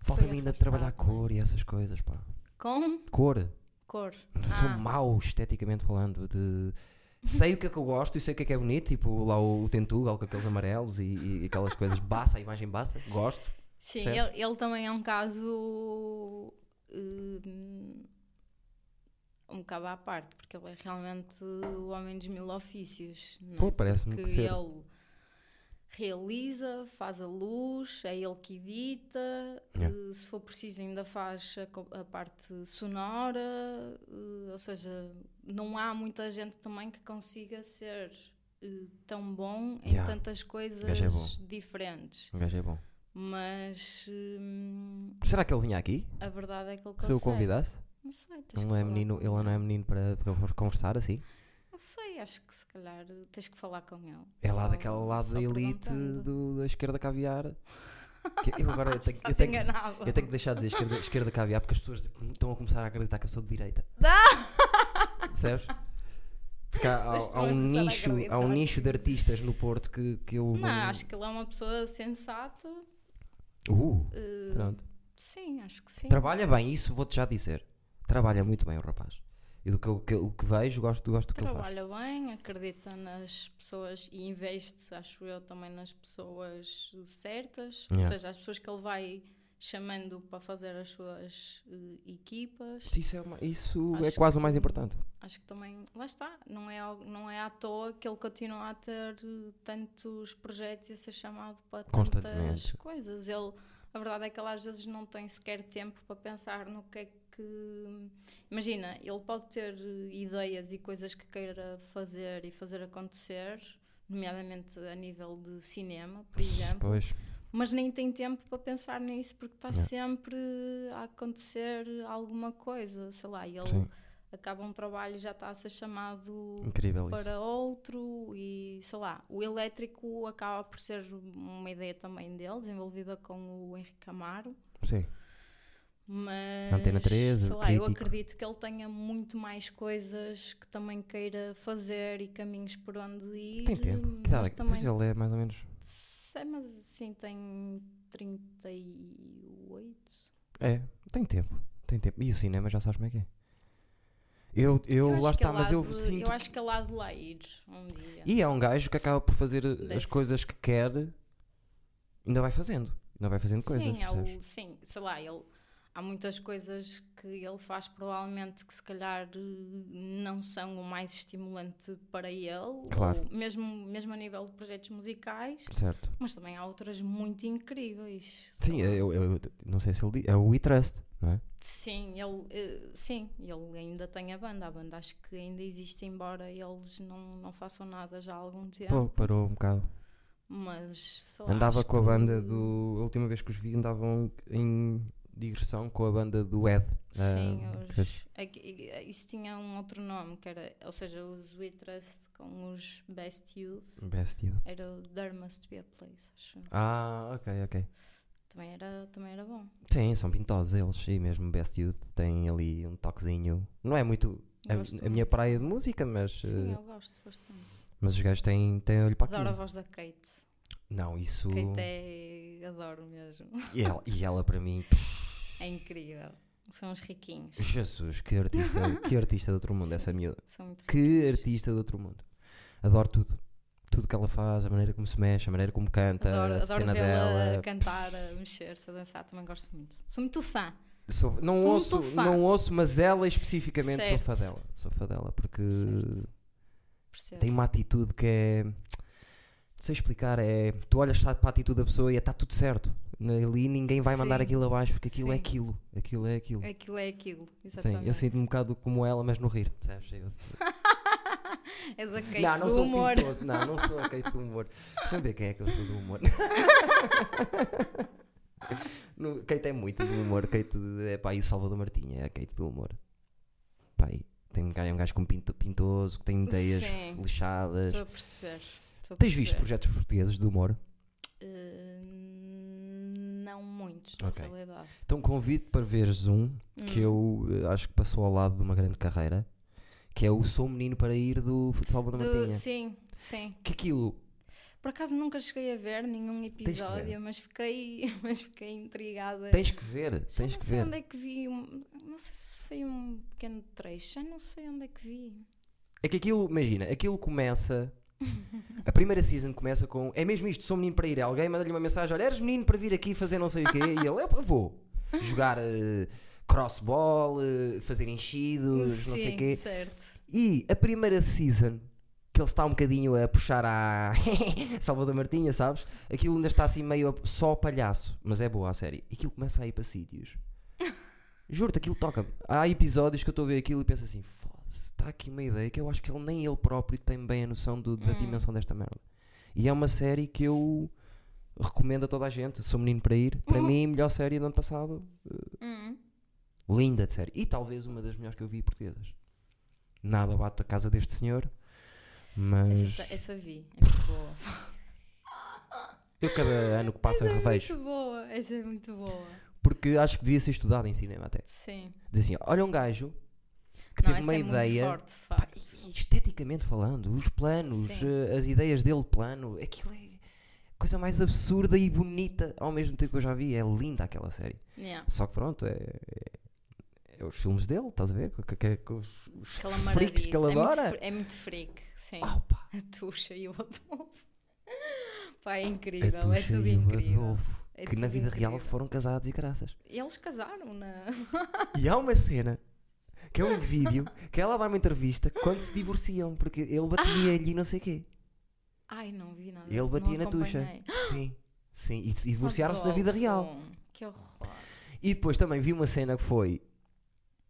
Falta-me ainda trabalhar cor e essas coisas, pá. Com Cor. Cor. Sou Ah. mau esteticamente falando. De... Sei o que é que eu gosto e sei o que é que é bonito, tipo lá o Tentugal com aqueles amarelos e, e aquelas coisas. Baça, a imagem baça. Gosto. Sim, ele, ele também é um caso hum, um bocado à parte, porque ele é realmente o homem dos mil ofícios. não é? Pô, parece-me que ser. ele realiza, faz a luz, é ele que edita, Yeah. eh, se for preciso ainda faz a, a parte sonora, eh, ou seja, não há muita gente também que consiga ser eh, tão bom em Yeah. tantas coisas gajo é diferentes. O gajo é bom. Mas hum, Será que ele vinha aqui? a verdade é que ele Se eu o consegue. convidasse? Não sei, Ele não é menino, ele não é menino para, para conversar assim? Não sei, acho que se calhar tens que falar com ele. É lá Só- daquele lado da elite do- da esquerda caviar. [laughs] Que eu agora eu tenho, eu tenho- eu tenho que deixar de dizer esquerda, esquerda caviar porque as pessoas estão a começar a acreditar que eu sou de direita. [laughs] Percebes? Porque há, há- há um nicho, há um nicho de artistas no Porto que, que eu Não, acho que ele é uma pessoa sensata. Uh, eh, pronto. Sim, acho que sim. Trabalha bem, isso vou-te já dizer. Trabalha muito bem o rapaz. E do que, eu- que, o que vejo, gosto, gosto do que ele faz. Trabalha bem, acredita nas pessoas e investe, acho eu, também nas pessoas certas. Ou Yeah. seja, as pessoas que ele vai chamando para fazer as suas eh, equipas. Isso, é, uma- isso é quase o mais que- importante. Acho que também, lá está, não é, não é à toa que ele continua a ter eh, tantos projetos e a ser chamado para tantas coisas. Ele, a verdade é que ele às vezes não tem sequer tempo para pensar no que é que. Imagina, ele pode ter eh, ideias e coisas que queira fazer e fazer acontecer, nomeadamente a nível de cinema, por exemplo Pois, mas nem tem tempo para pensar nisso porque está Yeah. sempre a acontecer alguma coisa, sei lá, e ele sim, acaba um trabalho e já está a ser chamado incrível isso. para outro e sei lá, o elétrico acaba por ser uma ideia também dele, desenvolvida com o Henrique Amaro, Sim, mas Antena 13, sei lá, eu Crítico. acredito que ele tenha muito mais coisas que também queira fazer e caminhos por onde ir. tem tempo. Que idade é que- também ele é mais ou menos. Sei, mas sim, tem 38. É, tem tempo. Tem tempo. E o cinema já sabes como é que é. Eu, eu, acho lá que está, ele mas eu de- sinto. Eu acho que ele há de lá ir um dia. E é um gajo que acaba por fazer as Deve. coisas que quer, ainda vai fazendo. Ainda vai fazendo coisas. sim, percebes? o, sim, sei lá, ele, há muitas coisas que ele faz provavelmente que se calhar eh, não são o mais estimulante para ele, Claro. mesmo, mesmo a nível de projetos musicais, Certo. mas também há outras muito incríveis. Sim, eu, eu- não sei se ele diz. É o We Trust, não é? Sim, ele, eh, sim, ele ainda tem a banda. A banda acho que ainda existe, embora eles não, não façam nada já há algum tempo. Pô, parou um bocado. Mas Andava com a banda do. A última vez que os vi andavam em digressão com a banda do Ed. Sim, Ah, os- é isso tinha um outro nome, que era, ou seja, os We Trust com os Best Youth. Best You. Era o There Must Be a Place, acho. Ah, ok, ok. Também era, também era bom. Sim, são pintosos eles, e mesmo Best Youth tem ali um toquezinho. Não é muito a, a minha praia de música, mas, Sim, eh, eu gosto bastante. mas os gajos têm, têm olho para Adoro a aquilo. voz da Kate. Não, isso. Kate é. Adoro mesmo. E, ela, e ela para mim, É incrível. São os riquinhos. Jesus, que artista, que artista de outro mundo, essa miúda. São muito Que riquinhos. artista de outro mundo. Adoro tudo. Tudo que ela faz, a maneira como se mexe, a maneira como canta, Adoro, a adoro cena dela. a cantar, a mexer-se, a dançar, também gosto muito. Sou muito fã. Sou- não, Sou ouço, muito fã. não ouço, mas ela especificamente sou fã Certo. dela. Sou fã dela porque Certo. Tem uma atitude que é. Não sei explicar, é. Tu olhas para a atitude da pessoa e está tudo certo. Ali ninguém vai mandar Sim. aquilo abaixo porque aquilo é Sim. aquilo. Aquilo é aquilo. Aquilo é aquilo, Sim, exatamente. eu sinto-me um bocado como ela, mas no rir. Percebes? Eu- [laughs] És a Kate não, não do sou humor. pintoso. Não, não sou a Kate do humor. Deixa-me ver quem é que eu sou do humor. [laughs] no, Kate é muito do humor. Kate é pá, e o Salvador Martinha é a Kate do humor. Pá, tem um gajo, é um gajo com pinto, pintoso, que tem ideias Sim. fechadas. Estou a perceber. estou a Tens visto projetos portugueses de humor? Não muitos, na Ok. realidade. Então convido para veres um que Hum. eu eh, acho que passou ao lado de uma grande carreira, que é o Sou Menino para Ir do Salvador Do- Martinha. sim, sim. Que aquilo Por acaso nunca cheguei a ver nenhum que ver. episódio, mas fiquei, [laughs] mas fiquei intrigada. tens que ver, Já tens não que sei ver. onde é que vi. um- não sei se foi um pequeno trecho, já não sei onde é que vi. É que aquilo, imagina, aquilo começa. [laughs] A primeira season começa com. É mesmo isto, sou menino para ir. Alguém manda-lhe uma mensagem: Olha, eres menino para vir aqui fazer não sei o quê. E ele, eu, vou jogar eh, crossball, eh, fazer enchidos, não sei o Sim, quê. certo. E a primeira season, que ele está um bocadinho a puxar a [laughs] Salvador Martinha, sabes? Aquilo ainda está assim meio a- só palhaço, mas é boa a série. E aquilo começa a ir para sítios. [laughs] Juro-te, aquilo toca. Há episódios que eu estou a ver aquilo e penso assim: está aqui uma ideia que eu acho que ele nem ele próprio tem bem a noção do- da Hum. dimensão desta merda. E é uma série que eu recomendo a toda a gente. Sou menino para ir. Para Uhum. mim, melhor série do ano passado. Hum. Linda de série. E talvez uma das melhores que eu vi portuguesas. Nada bate a casa deste senhor. Mas Essa, essa vi, é muito boa. eu cada ano que passa Essa é revejo. muito boa, essa é muito boa. Porque acho que devia ser estudado em cinema até. Sim. Dizer assim, olha um gajo que Não, teve uma é ideia. forte, pá, esteticamente falando, os planos, Sim. eh, as ideias dele de plano, aquilo é a coisa mais absurda e bonita ao mesmo tempo que eu já vi. É linda aquela série. Yeah. Só que pronto, é, é- é os filmes dele, estás a ver? Com, com- com os, os freaks que ele é muito adora. É muito freak, sim. Pá. A Tuxa e o Adolfo. [laughs] Pá, é A incrível, é Tuxa tudo e o incrível. Adolfo, É que na vida real incrível. foram casados e graças. Eles casaram na. E há uma cena que é um vídeo que ela dá uma entrevista quando se divorciam, porque ele batia-lhe e não sei o quê. Ai, não vi nada. Ele batia não na tucha. Sim, sim. E, e divorciaram-se na vida real. Que horror. E depois também vi uma cena que foi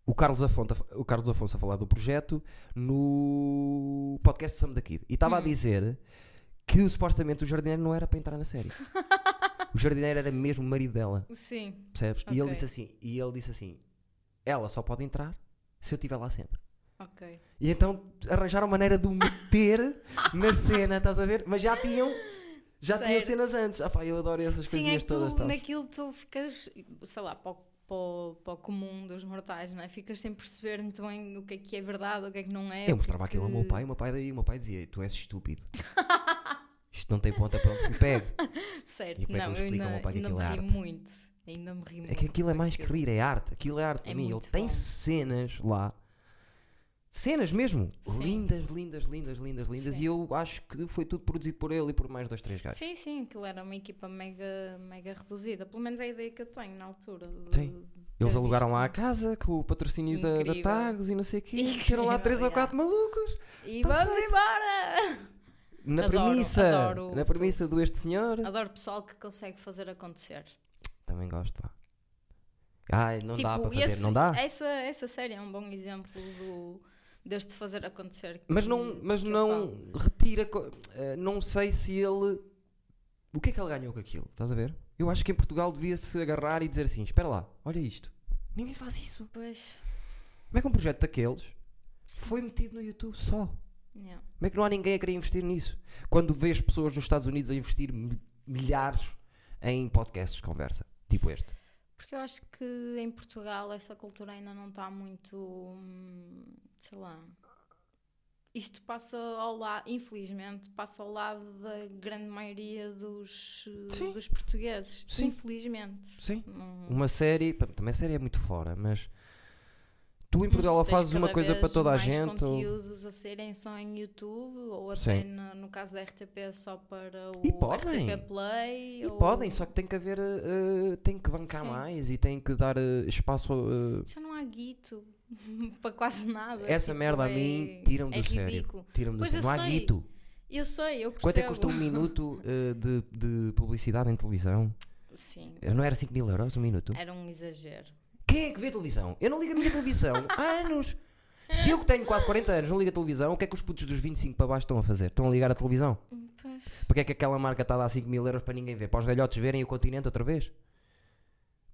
o Carlos Afonso, o Carlos Afonso a falar do projeto no podcast Some da Kid. E estava a Hum. dizer que supostamente o jardineiro não era para entrar na série. [laughs] o jardineiro era mesmo o marido dela, Sim, percebes? E ele disse assim, e ele disse assim: "Ela só pode entrar se eu estiver lá sempre". ok. E então arranjaram maneira de o meter na cena, estás a ver? Mas já tinham já tinham Certo. cenas antes. Ah, pá, eu adoro essas Sim, é coisinhas que tu, todas, sabes? naquilo tu ficas, sei lá, para o, para, o, para o comum dos mortais, não é? Ficas sem perceber muito bem o que é que é verdade, o que é que não é. Eu mostrava porque- aquilo ao meu pai, o meu pai, daí, o meu pai dizia: Tu és estúpido. [laughs] Isto não tem ponta para onde se me pegue. Certo, E é não, me eu explica ainda, meu pai ainda me é ri muito. Ainda me ri muito. É que aquilo é mais que rir, é arte. Aquilo é arte para É mim. Ele tem bom. cenas lá. Cenas mesmo. Sim. Lindas, lindas, lindas, lindas, lindas. Sim. E eu acho que foi tudo produzido por ele e por mais dois, três gajos. Sim, sim, aquilo era uma equipa mega, mega reduzida. Pelo menos é a ideia que eu tenho na altura. de- Sim. Eles alugaram visto. lá a casa com o patrocínio da, da. Tags e não sei o quê. Incrível, lá três ou quatro malucos. E Tá vamos feito. embora! Na Adoro, premissa. adoro na premissa do este senhor. Adoro pessoal que consegue fazer acontecer. Também gosto, pá. Ai, não dá Tipo, para fazer, esse- não dá? Essa, essa série é um bom exemplo do, deste fazer acontecer. Mas não, mas não retira. eh, não sei se ele. O que é que ele ganhou com aquilo? Estás a ver? Eu acho que em Portugal devia-se agarrar e dizer assim: espera lá, olha isto. Ninguém faz isso. Pois, Como é que um projeto daqueles foi metido no YouTube só? yeah. Como é que não há ninguém a querer investir nisso? Quando vês pessoas nos Estados Unidos a investir mi- milhares em podcasts de conversa, tipo este. Porque eu acho que em Portugal essa cultura ainda não está muito. hum, sei lá. Isto passa ao lado, infelizmente, passa ao lado da grande maioria dos, Sim. dos portugueses. Sim. Infelizmente. Sim. Não- Uma série, também a série é muito fora, mas tu em Portugal ou fazes uma coisa para toda a gente. ou- conteúdos a serem só em YouTube ou até no, no caso da RTP só para o E podem. RTP Play. E ou- podem, só que tem que haver, eh, tem que bancar Sim. mais e tem que dar eh, espaço. eh, Já não há guito [laughs] para quase nada. essa tipo, merda a é- mim tira-me é do sério. Tira-me do sério. Não há sei. guito. Eu sei, eu percebo. Quanto é que custa um [laughs] minuto de, de publicidade em televisão? Sim, Não era 5 mil euros um minuto? era um exagero. Quem é que vê televisão? Eu não ligo a minha televisão [laughs] há anos. Se eu que tenho quase 40 anos não ligo a televisão, o que é que os putos dos 25 para baixo estão a fazer? Estão a ligar a televisão? Pois, Porque é que aquela marca está a dar 5 mil euros para ninguém ver? Para os velhotes verem o continente outra vez?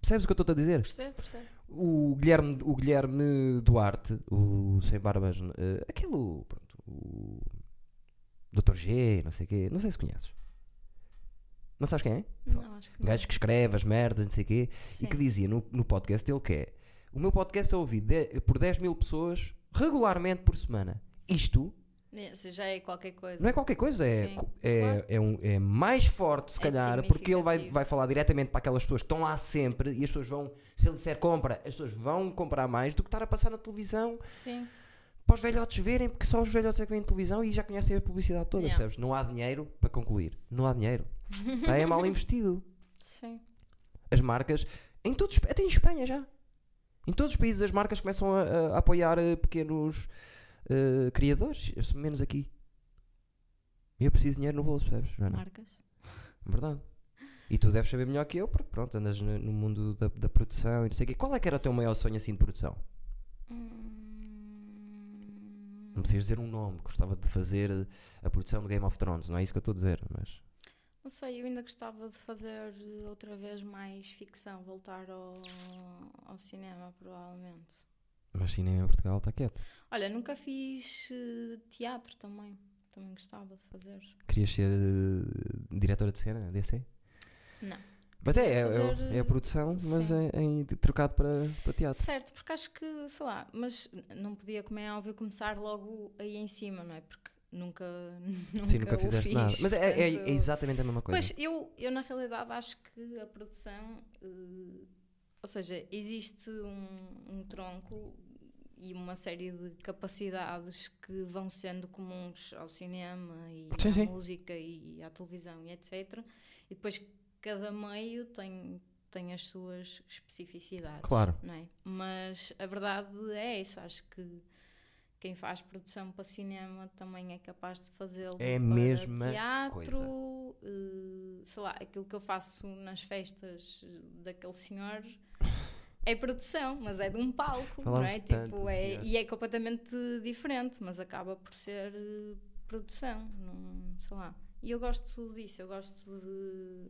Percebes o que eu estou a dizer? percebo, percebo. O Guilherme, o Guilherme Duarte, o Sem Barbas, eh, aquele, pronto, o Dr. G, não sei o quê, não sei se conheces. Não sabes quem é? Não, acho que Um não. gajo que escreve as merdas, não sei o quê, Sim. e que dizia no, no podcast dele que é o meu podcast é ouvido de- por 10 mil pessoas regularmente por semana. Isto Isso já é qualquer coisa. não é qualquer coisa, é, Sim, é, claro. é, um- é mais forte, se É calhar, porque ele vai, vai falar diretamente para aquelas pessoas que estão lá sempre e as pessoas vão, se ele disser compra, as pessoas vão comprar mais do que estar a passar na televisão Sim, para os velhotes verem, porque só os velhotes é que vêm televisão e já conhecem a publicidade toda, Yeah. percebes? Não há dinheiro para concluir, não há dinheiro. Está é mal investido. sim. As marcas, em todos, até em Espanha já. Em todos os países as marcas começam a, a- a apoiar eh, pequenos eh, criadores, menos aqui. Eu preciso de dinheiro no bolso, percebes, Joana? Marcas. Verdade. E tu deves saber melhor que eu, porque pronto, andas no, no mundo da, da produção e não sei o quê. Qual é que era o teu maior sonho assim de produção? Hum, Não precisas dizer um nome, gostava de fazer a produção do Game of Thrones, não é isso que eu estou a dizer, mas. Não sei, eu ainda gostava de fazer eh, outra vez mais ficção, voltar ao, ao cinema, provavelmente. Mas cinema em Portugal está quieto. Olha, nunca fiz eh, teatro também. Também gostava de fazer. Querias ser eh, diretora de cena, DC? Não. Mas é, é, Fazer, é, é a produção, mas sim. é, em- trocado para, para teatro. Certo, porque acho que, sei lá, mas não podia, como é óbvio, começar logo aí em cima, não é? Porque [laughs] nunca, nunca, Sim, nunca fizeste fiz, nada. Mas é, é- é exatamente a mesma coisa. Pois, eu, eu na realidade acho que a produção, eh, ou seja, existe um, um tronco e uma série de capacidades que vão sendo comuns ao cinema e Sim, à sim. música e à televisão e etc. E depois cada meio tem, tem as suas especificidades. Claro. É? Mas a verdade é essa, acho que quem faz produção para cinema também é capaz de fazê-lo É para mesma teatro, eh, sei lá, aquilo que eu faço nas festas daquele senhor é produção, mas é de um palco, não Falamos é? tanto Tipo, é e é completamente diferente, mas acaba por ser eh, produção, não, sei lá. E eu gosto disso, eu gosto de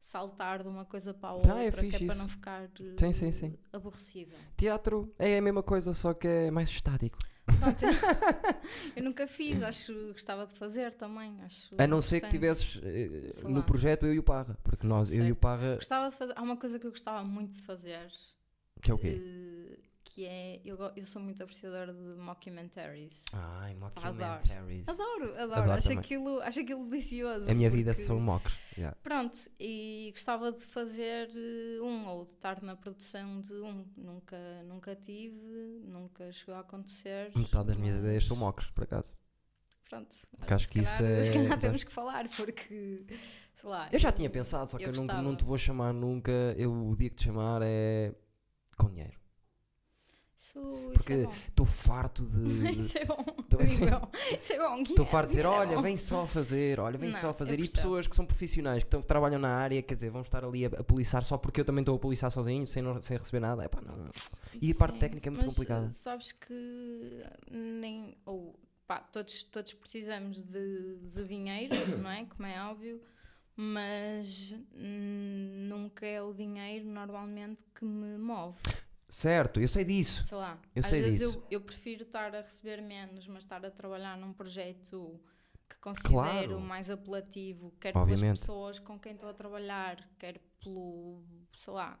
saltar de uma coisa para a outra, Tá, é que é para isso. não ficar eh, Sim, sim, sim. aborrecida. Teatro é a mesma coisa, só que é mais estático. Pronto, [laughs] eu, nunca fiz, acho que gostava de fazer também. Acho A não ser que tivesses eh, Sei no lá. projeto eu e o Parra. Porque nós, eu e o Certo. Parra. Gostava de fazer. Há uma coisa que eu gostava muito de fazer. Que é o quê? eh, que é. Eu, eu sou muito apreciadora de mockumentaries. Ai, adoro. mockumentaries. Adoro, adoro. Adoro acho, também. aquilo, acho aquilo delicioso. A minha vida porque- são mocks. yeah. Pronto, e gostava de fazer eh, um ou de estar na produção de um. Nunca, nunca tive, nunca chegou a acontecer. Metade das minhas ideias são mocks, por acaso. Pronto, Porque acho que isso calhar- é- Se calhar [laughs] temos que falar, porque. Sei lá. Eu já tinha pensado, só que eu, eu não, não te vou chamar nunca. Eu, o dia que te chamar é com dinheiro. Isso, Porque é bom. estou farto de. [laughs] Isso é bom. Digo [laughs] assim-. Isso é bom. Estou farto de dizer, Guilherme, olha, é vem só fazer, olha, vem Não, só fazer. E pessoas que são profissionais, que, estão, que trabalham na área, quer dizer, vão estar ali a, a policiar só porque eu também estou a policiar sozinho, sem, não- sem receber nada. Epá, não, não. E a parte Sim, técnica é muito mas, complicada. eh, Sabes que nem. Ou, pá, todos, todos precisamos de, de dinheiro, [coughs] não é? Como é óbvio. Mas nunca é o dinheiro normalmente que me move. Certo, eu sei disso. Sei lá. Eu às sei vezes disso. Eu, eu prefiro estar a receber menos, mas estar a trabalhar num projeto que considero Claro. mais apelativo, quer Obviamente. pelas pessoas com quem estou a trabalhar, quer pelo, sei lá,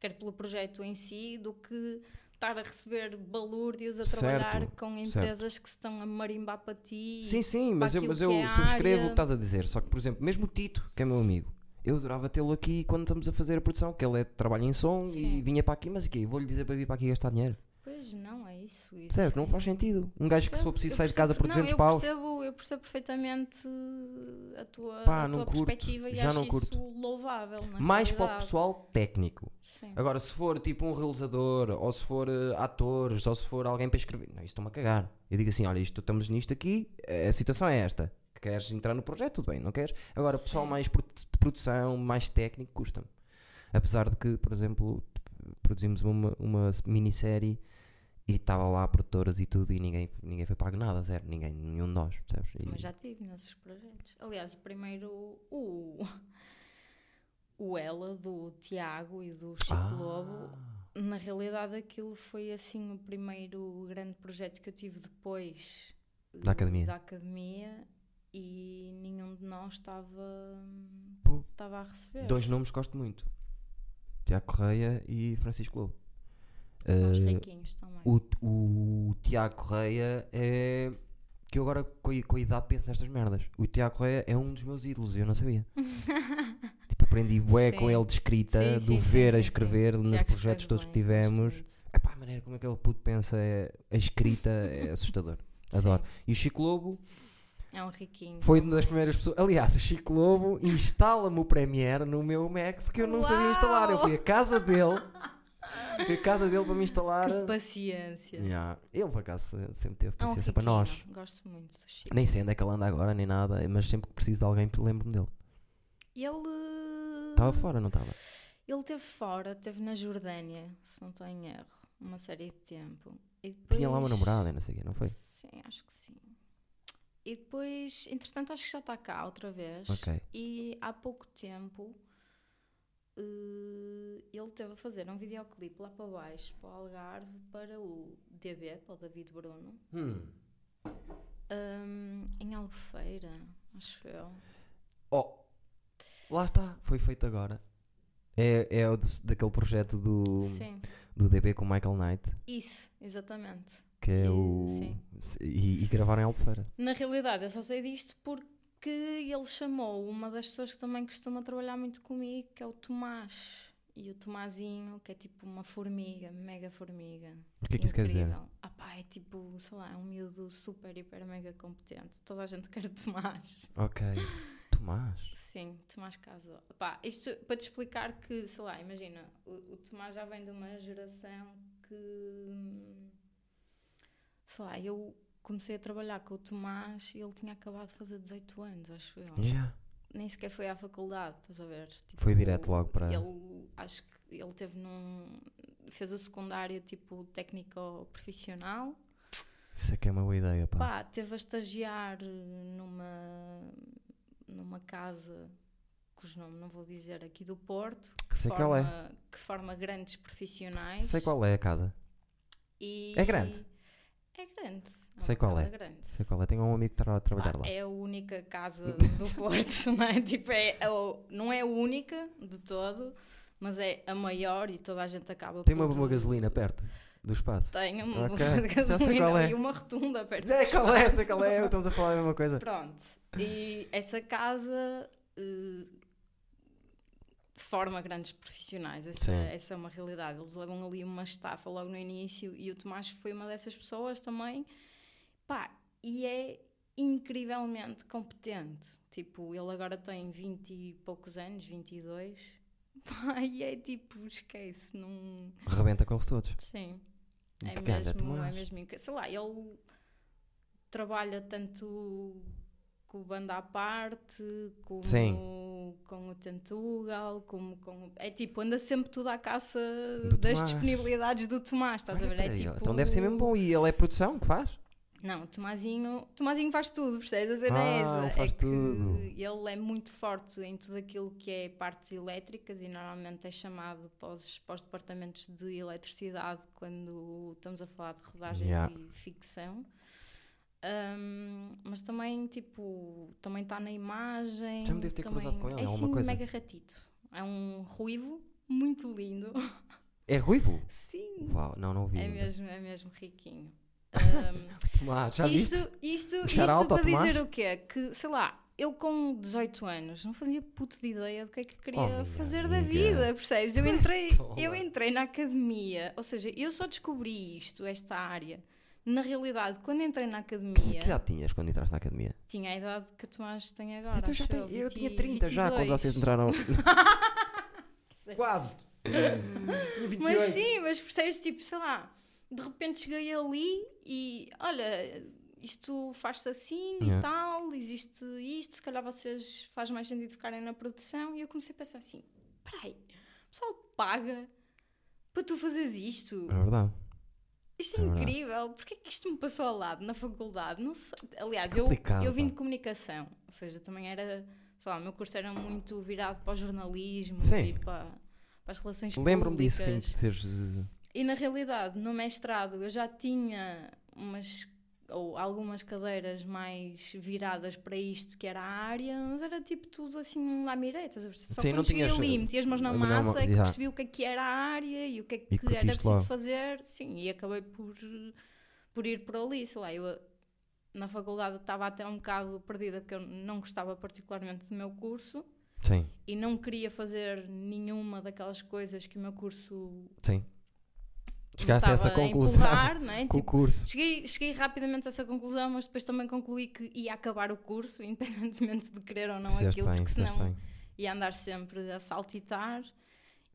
quer pelo projeto em si, do que estar a receber balúrdios a trabalhar Certo, com empresas que se estão a marimbar para ti. Sim, sim, mas eu, mas eu é subscrevo o área. que estás a dizer. Só que, por exemplo, mesmo o Tito, que é meu amigo, eu adorava tê-lo aqui quando estamos a fazer a produção, que ele é, trabalha em som e Sim. vinha para aqui, mas aqui, vou-lhe dizer para vir para aqui gastar dinheiro. Pois não, é isso. isso Percebes? Não faz sentido. Um gajo que se for Percebo, preciso sair de casa por percebo- 200 não, paus. Eu percebo, eu percebo perfeitamente a tua, Pá, a tua curto, perspectiva e acho curto. isso louvável. Mais para o realidade. pessoal técnico. Sim. Agora, se for tipo um realizador, ou se for eh, atores, ou se for alguém para escrever, não, isto estou-me a cagar. Eu digo assim: olha, isto, estamos nisto aqui, a situação é esta. Queres entrar no projeto? Tudo bem, não queres? Agora, pessoal Sim. mais produ- de produção, mais técnico, custa-me. Apesar de que, por exemplo, produzimos uma, uma minissérie e estava lá produtoras e tudo e ninguém, ninguém foi pago nada, zero. Ninguém, nenhum de nós, percebes? E- Mas já tive nesses projetos. Aliás, o primeiro, o, o Ela, do Tiago e do Chico Ah, Lobo, na realidade aquilo foi assim o primeiro grande projeto que eu tive depois Da academia. da academia e nenhum de nós estava Pô. estava a receber. Dois nomes que gosto muito: Tiago Correia e Francisco Lobo. São os Eh, riquinhos também. O, o Tiago Correia é. Que eu agora com a, com a idade penso nestas merdas. O Tiago Correia é um dos meus ídolos, eu não sabia. [laughs] tipo, aprendi bué com ele de escrita, Sim, do sim, ver sim, a escrever nos Tiago projetos todos que bem, gosto tivemos. Epá, a maneira como aquele puto pensa, é, a escrita é assustador. [laughs] Adoro. E o Chico Lobo É um riquinho. foi uma das primeiras pessoas. Aliás, o Chico Lobo instala-me o Premiere no meu Mac porque eu não sabia instalar. Eu fui à casa dele a casa dele para me instalar. Que paciência. Yeah. Ele, por acaso, sempre teve É um paciência para nós. Gosto muito do Chico. Nem sei onde é que ele anda agora, nem nada, mas sempre que preciso de alguém, lembro-me dele. Ele. Estava fora, não estava? Ele esteve fora, esteve na Jordânia, se não estou em erro, uma série de tempo. Depois... Tinha lá uma namorada, não sei o quê, não foi? Sim, acho que sim. E depois, entretanto, acho que já está cá outra vez. Ok. E há pouco tempo eh, ele teve a fazer um videoclipe lá para baixo, para o Algarve, para o DB, para o David Bruno, Hum. Ahm, em Albufeira, acho eu. Oh, lá está, foi feito agora. É, é o de- daquele projeto do, Sim, do DB com o Michael Knight, isso, exatamente. Que é o. sim. E, e gravaram em Albufeira. Na realidade, eu só sei disto porque ele chamou uma das pessoas que também costuma trabalhar muito comigo, que é o Tomás. E o Tomazinho, que é tipo uma formiga, mega formiga. O que é que isso quer dizer? Ah pá, é tipo, sei lá, é um miúdo super, hiper, mega competente. Toda a gente quer Tomás. Ok. [laughs] Tomás. Sim, Tomás Caso. Pá, isto para te explicar que, sei lá, imagina, o, o Tomás já vem de uma geração que. Sei lá, eu comecei a trabalhar com o Tomás e ele tinha acabado de fazer 18 anos, acho eu. Yeah. Nem sequer foi à faculdade, estás a ver? Tipo, Foi direto logo para- Ele, acho que ele teve num. fez o secundário tipo técnico profissional. Isso é que é uma boa ideia, pá. Pá, teve a estagiar numa, numa casa cujo nome não vou dizer aqui do Porto, que, Sei qual é. forma, que forma grandes profissionais. Sei qual é a casa. E- É grande? É grande. É Sei qual é. grande. Sei qual é. Tenho um amigo que está a trabalhar Pá, lá. é a única casa [laughs] do Porto, [laughs] não é? Tipo, é, é não é a única de todo, mas é a maior e toda a gente acaba Tem por... uma, uma gasolina perto do espaço. Tem uma Ok, bomba de [laughs] gasolina é. e uma rotunda perto Sei do qual é, espaço. sei qual é. Estamos a falar a mesma coisa. Pronto, e essa casa eh, forma grandes profissionais, essa, Sim. essa é uma realidade. Eles levam ali uma estafa logo no início e o Tomás foi uma dessas pessoas também. Pá, e é incrivelmente competente. Tipo, ele agora tem 20 e poucos anos, 22. [laughs] Pá, e é tipo, esquece, não. Rebenta com os todos. Sim. É ganda, mesmo, é mesmo incrível. Sei lá, ele trabalha tanto com o banda à parte, como Sim. Com o Tentugal, como com. É tipo, anda sempre tudo à caça Do das Tomás. disponibilidades do Tomás, estás a ver? É aí, tipo... Então deve ser mesmo bom. E ele é produção que faz? Não, o Tomazinho, Tomazinho faz tudo, percebes? A cena Ah, é essa. faz é que tudo. ele é muito forte em tudo aquilo que é partes elétricas e normalmente é chamado para os, para os departamentos de eletricidade quando estamos a falar de rodagens Yeah. e ficção. Ahm, mas também, tipo, também está na imagem. Já me devo ter também, cruzado com ele, É alguma assim, coisa. mega ratito. É um ruivo muito lindo. É ruivo? Sim, Uau, não, não vi. é ainda. mesmo, é mesmo riquinho. [laughs] Ahm, Tomás, já isto, viste? isto, Um isto para dizer o quê? Que, sei lá, eu com 18 anos não fazia puto de ideia do que é que eu queria Oh, fazer da amiga. vida, percebes? Eu [laughs] entrei, eu entrei na academia, ou seja, eu só descobri isto, esta área. Na realidade, quando entrei na academia, que idade tinhas quando entraste na academia? tinha a idade que o Tomás tem agora. Então já eu 20 tinha 30 já quando 22. vocês entraram. [laughs] Quase! [laughs] Mas sim, mas percebes, tipo, sei lá, de repente cheguei ali e olha, isto faz-se assim Yeah. e tal, existe isto, se calhar vocês faz mais sentido ficarem na produção. E eu comecei a pensar assim: peraí, o pessoal paga para tu fazeres isto? É verdade. Isto é, É verdade. incrível, porquê que isto me passou ao lado na faculdade? Não sei. Aliás, eu, eu vim de comunicação, ou seja, também era, sei lá, o meu curso era muito virado para o jornalismo Sim. e para, para as relações Lembro-me disso, sim, de seres. eh, E na realidade, no mestrado, eu já tinha umas ou algumas cadeiras mais viradas para isto que era a área, mas era tipo tudo assim lá miretas. Só Sim, quando não cheguei tinhas, ali, meti as mãos na melhor massa ma- é que já. percebi o que é que era a área e o que é que E era preciso logo. fazer. Sim, e acabei por, por ir por ali. Sei lá, eu na faculdade estava até um bocado perdida porque eu não gostava particularmente do meu curso Sim, e não queria fazer nenhuma daquelas coisas que o meu curso sim. Chegaste a essa conclusão empurrar, [laughs] não é? com o Tipo, curso. cheguei, cheguei rapidamente a essa conclusão, mas depois também concluí que ia acabar o curso, [laughs] independentemente de querer ou não Fizeste aquilo, bem, porque senão bem. ia andar sempre a saltitar.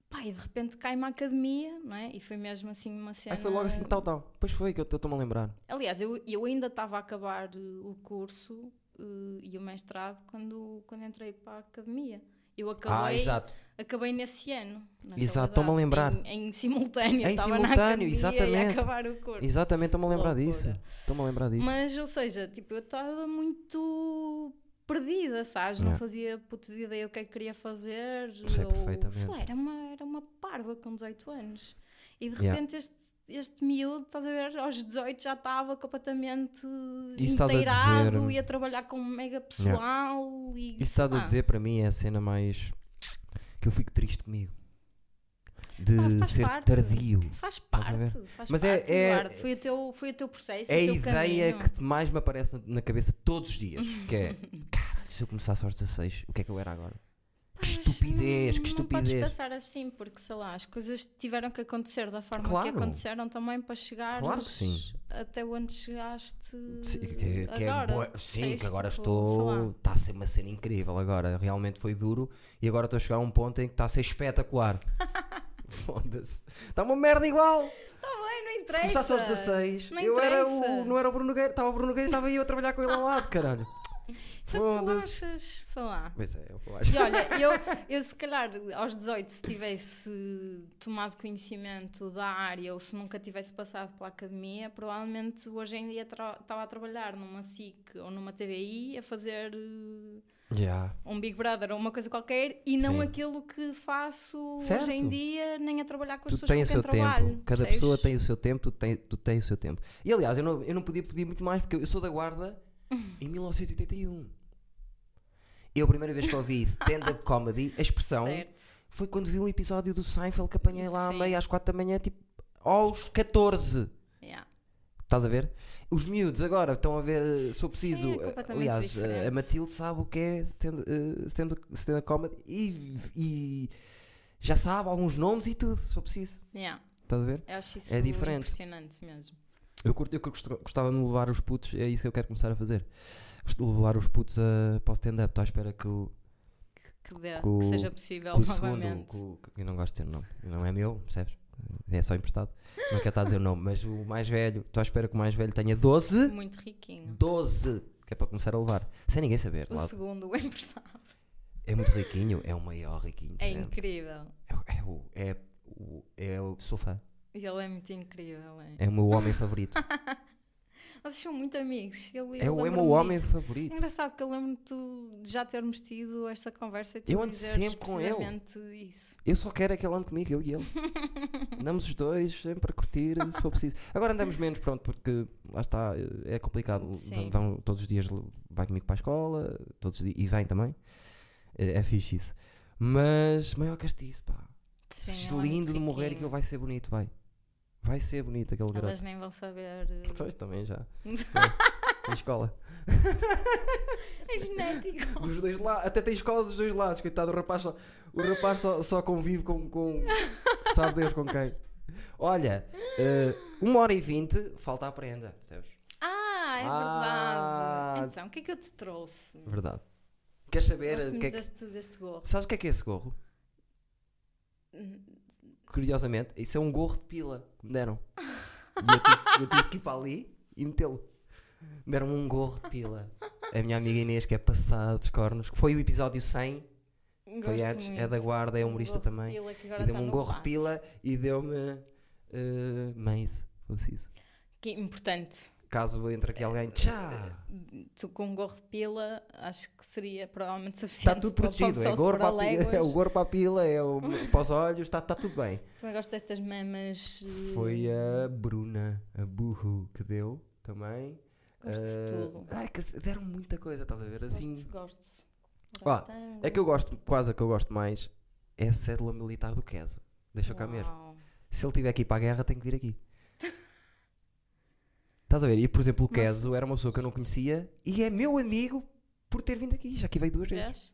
Pá, e de repente cai-me a academia, não é? E foi mesmo assim uma cena. Aí foi logo assim, tal, tal. Depois foi que eu estou-me a lembrar. Aliás, eu, eu ainda estava a acabar uh, o curso uh, e o mestrado quando, quando entrei para a academia. Eu Ah, acabei, exato. acabei nesse ano. Exato, estou-me a lembrar. Em, em simultâneo. Em simultâneo, exatamente. Acabar o curso. Exatamente, estou-me a lembrar Loucura. disso. Estou-me a lembrar disso. Mas, ou seja, tipo, eu estava muito perdida, sabes? Não Yeah. fazia puta de ideia o que é que queria fazer. Sei ou, perfeitamente. sei lá, era uma, era uma parva com 18 anos. E de Yeah. repente este, este miúdo, estás a ver, aos 18 já estava completamente Isso estás a inteirado dizer- e a trabalhar com mega pessoal. E, Isso estás a lá. dizer para mim é a cena mais. que eu fico triste comigo. De faz ser parte. tardio. Faz parte, faz Mas é- parte, é- Eduardo. Foi o teu, foi o teu processo, É a ideia caminho. que mais me aparece na, na cabeça todos os dias. Que é. [laughs] Caralho, se eu começasse aos 16, o que é que eu era agora? Pá, Que estupidez, não- que Não podes estupidez. pensar assim, porque sei lá, as coisas tiveram que acontecer da forma Claro. que aconteceram também para chegar Claro até onde chegaste Sim, que, que- é agora. boa- sim, que agora Tipo, estou. Está a ser uma cena incrível agora. Realmente foi duro e agora estou a chegar a um ponto em que está a ser espetacular. [laughs] Foda-se. Está uma merda igual. Bem, não Se interessa. começasse aos 16, Não eu era interessa. o. Não era o Bruno Nogueira, estava o Bruno Nogueira e estava eu a trabalhar com ele ao lado, caralho. Isso é o que tu achas, sei lá. Pois é, é eu acho. E olha, eu, [laughs] eu se calhar aos 18, se tivesse tomado conhecimento da área ou se nunca tivesse passado pela academia, provavelmente hoje em dia estava a trabalhar numa SIC ou numa TVI a fazer Yeah. um Big Brother ou uma coisa qualquer e não Sim. aquilo que faço Certo. hoje em dia, nem a trabalhar com as Tu pessoas tens o com seu quem trabalho. tempo, cada pessoa tem o seu tempo, tu, tem, tu tens o seu tempo. E aliás, eu não, eu não podia pedir muito mais porque eu sou da Guarda em 1981. Eu, a primeira vez que ouvi stand-up comedy, a expressão Certo. foi quando vi um episódio do Seinfeld que apanhei lá à Sim. meia às 4 da manhã, tipo aos 14. Yeah. Estás a ver? Os miúdos agora estão a ver, eh, se for preciso. Sim, é eh, aliás, eh, a diferente. Matilde sabe o que é stand- eh, stand- stand-up comedy e, e já sabe alguns nomes e tudo, se for preciso. Yeah. Estás a ver? Eu acho isso É diferente. impressionante mesmo. Eu, curto, eu gostava de levar os putos, é isso que eu quero começar a fazer. Gosto de levar os putos a, para o stand-up. Estou à espera que o, Que, dê, Com que o- seja possível que o segundo, novamente. que o- que eu não gosto de ter nome, não é meu, percebes? É só emprestado. Não quero estar a dizer o nome, mas o mais velho, estou à espera que o mais velho tenha 12. Muito riquinho. 12! Que é para começar a levar. Sem ninguém saber. O segundo, o emprestado. É muito riquinho, é o maior riquinho. É incrível. É, o- é o. É o. É o. Sou fã. E ele é muito incrível. É. É o meu homem favorito. [laughs] Vocês são muito amigos. Eu, É, o, meu homem disso. favorito. É engraçado que eu lembro-me de já termos tido esta conversa e Eu ando sempre com ele. isso. Eu só quero é que ele ande comigo, eu e ele. [laughs] Andamos os dois sempre a curtir, se for preciso. Agora andamos menos, pronto, porque lá está, é complicado. Sim. Vão, todos os dias vai comigo para a escola, todos os dias, e vem também. É, é fixe isso. Mas maior castiço, pá. Sim, é lindo de morrer, aquilo vai ser bonito, vai. Vai ser bonito aquele garoto. Elas nem vão saber. eh, Pois também já. [laughs] Tem escola. é genético. Dos dois lados. Até tem escola dos dois lados. Coitado, o rapaz só, o rapaz só, só convive com, com. Sabe Deus com quem. Olha, eh, uma hora e vinte, falta a prenda. Percebes? Ah, é Ah. verdade. Então, o que é que eu te trouxe? Verdade. Queres saber muito que é que. deste, deste gorro. Sabes o que é que é esse gorro? Curiosamente, isso é um gorro de pila que me deram. E eu tive, eu tive que ir para ali e metê-lo. Deram-me um gorro de pila. A minha amiga Inês, que é passada dos cornos, que foi o episódio 100, foi antes, é da guarda, é Um humorista gorro de também. pila E deu-me um gorro de pila e deu-me uh, fosse isso. Que importante. Caso entre aqui alguém, tchá! Tu com um gorro de pila, acho que seria provavelmente Está suficiente tudo para- para protegido, é, gorro para pila, [laughs] é o gorro para a pila, é o para os olhos, está está tudo bem. Também gosto destas mamas. eh, Foi a Bruna, a burro, que deu também. Gosto de Uh, tudo. Ai, que deram muita coisa, estás a ver? Assim, Gosto, gosto. Ó, é que eu gosto, quase a que eu gosto mais é a cédula militar do Keso. Deixa cá mesmo. Se ele tiver aqui para a guerra, tem que vir aqui. Estás a ver? E por exemplo, o Keso era uma pessoa que eu não conhecia e é meu amigo por ter vindo aqui. Já aqui veio duas vezes.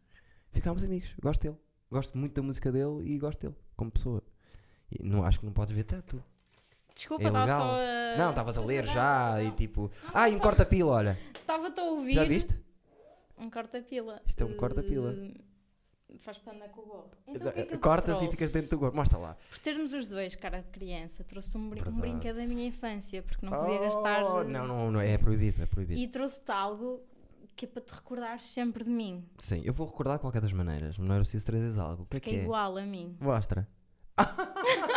Ficámos amigos. Gosto dele. Gosto muito da música dele e gosto dele como pessoa. E não acho que não podes ver tanto. Desculpa, É estava legal. só a. Não, estavas a ler já não. e tipo. Ah, e um corta-pila, olha. Estava-te a ouvir. Já viste? Um corta-pila. Isto é um corta-pila. Eh, faz panda com o gorro. Então, o que é que Cortas e trouxe? ficas dentro do gorro. Mostra lá. Por termos os dois cara de criança, trouxe-te um, brin um brinquedo da minha infância, porque não podia gastar. Oh, Não, não, não, é proibido, é proibido. E trouxe-te algo que é para te recordar sempre de mim, Sim, eu vou recordar de qualquer das maneiras. Não era preciso trazer algo. O que é que que é é? igual a mim. Mostra. [laughs]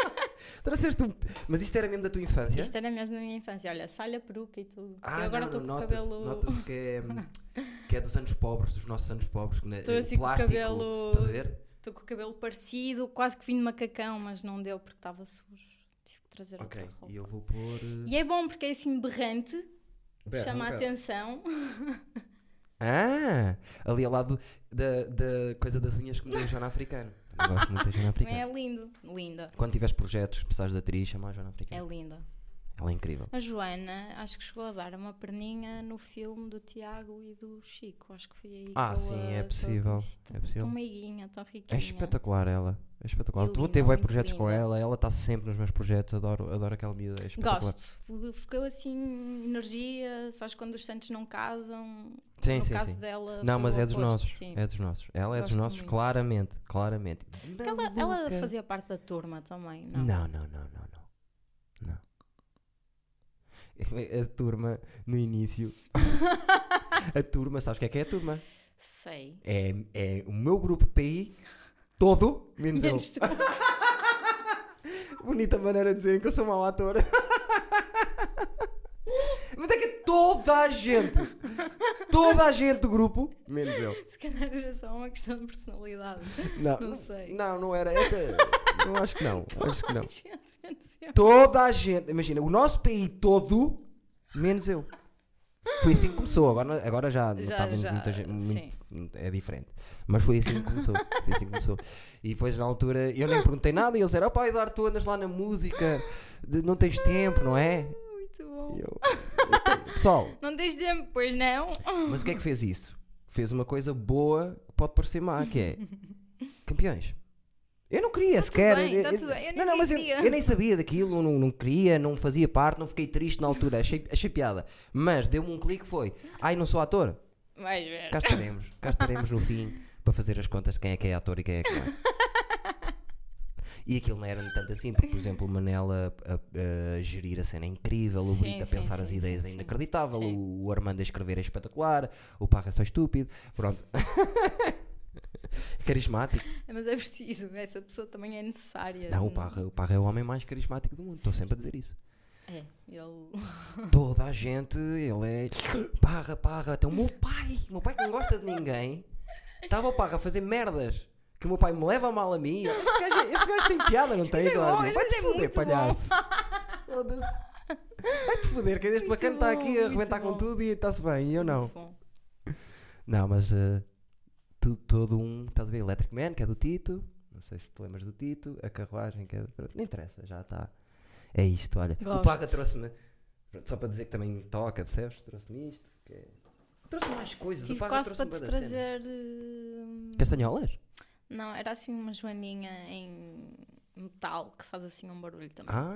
Trouxeste um. Mas isto era mesmo da tua infância? Isto era mesmo da minha infância. Olha, salha, peruca e tudo. Ah, eu agora estou com o cabelo. nota-se que é, [laughs] que é dos anos pobres, dos nossos anos pobres. que na- Estou eh, assim com o plástico, cabelo- Estás a ver? Estou com o cabelo parecido, quase que vim de macacão, mas não deu porque estava sujo. Tive que trazer Ok, outra roupa. e eu vou pôr. eh, E é bom porque é assim berrante, Pera, chama a atenção. Ah! Ali ao lado da, da coisa das unhas que me deu a Joana Africano. Eu gosto muito da Joana Também é lindo. Linda. Quando tiveres projetos, precisares de atriz, chama a Joana É Africano. linda. Ela é incrível. A Joana, acho que chegou a dar uma perninha no filme do Tiago e do Chico. Acho que foi aí Ah, que sim, é possível, conheci. é possível. Tão meiguinha, tão É riquinha. espetacular ela. É espetacular. Tu bué muito projetos com linda. ela, ela está sempre nos meus projetos, adoro, adoro aquela miúda. É. Gosto. Ficou assim, energia. Sabes quando os santos não casam? Sim, no sim, caso sim. dela. Não, mas é dos oposto, nossos. sim. É dos nossos. Ela é dos nossos, muito. claramente. Claramente. Ela, ela fazia parte da turma também, não? Não, não, não, não, não. [laughs] A turma, no início. [laughs] a turma, sabes o que é que é a turma? Sei. É, é o meu grupo de PI todo, menos eu. Menos tu. [laughs] Bonita maneira de dizerem que eu sou mau ator. Mas é que toda a gente, toda a gente do grupo, menos eu. Se calhar era só uma questão de personalidade. Não, Não sei. Não, não era. Essa, não acho que não. Acho que não. Gente, menos eu. Toda a gente, imagina, o nosso PI todo, menos eu. Foi assim que começou, agora, agora já, Já, notava já, muita gente, muito- é diferente. Mas foi assim que começou. Foi assim que começou. E depois na altura eu nem perguntei nada e eles disseram: Opá, Eduardo, tu andas lá na música, de- não tens tempo, não é? Muito bom. E eu, Pessoal, Não tens tempo, pois não? mas o que é que fez isso? Fez uma coisa boa que pode parecer má, que é campeões. Eu não queria sequer. bem, eu- tá eu- não, nem não, mas eu, eu nem sabia daquilo, não, não queria, não fazia parte, não fiquei triste na altura, achei, achei piada. Mas deu-me um clique, foi. Ai, não sou ator? Vais ver. Cá estaremos, cá estaremos no fim para fazer as contas de quem é que é ator e quem é que não é. E aquilo não era tanto assim, porque, por exemplo, o Manel a, a- a gerir a cena é incrível, o Sim, Brito a sim, pensar as sim, ideias sim, é sim. inacreditável, Sim. o, o Armando a escrever é espetacular, o Parra é só estúpido, pronto. [laughs] [laughs] Carismático. Mas é preciso, essa pessoa também é necessária. Não, o Parra, o Parra é o homem mais carismático do mundo, estou sempre a dizer isso. É, ele. [laughs] Toda a gente, ele é [sniffs] Parra, Parra, até o meu pai, meu pai que não gosta de ninguém, estava o Parra a fazer merdas. Que o meu pai me leva mal a mim. Este gajo, este gajo tem piada, não tem, é bom, gajo é foder, palhaço. [laughs] Foda-se. Vai-te foder, que este Muito bacana está aqui a arrebentar com tudo e está-se bem, e eu não. Não, mas eh, tu- todo um, estás a ver, Electric Man, que é do Tito, não sei se te lembras do Tito, a carruagem, que é do... Não interessa, já está. É isto, olha. O Gosto. Parra trouxe-me, pronto, só para dizer que também toca, percebes? Trouxe-me isto, é- Trouxe mais coisas, o Tive Parra quase para trouxe-me te trazer. eh, Castanholas? Não, era assim uma joaninha em metal que faz assim um barulho também. Ah,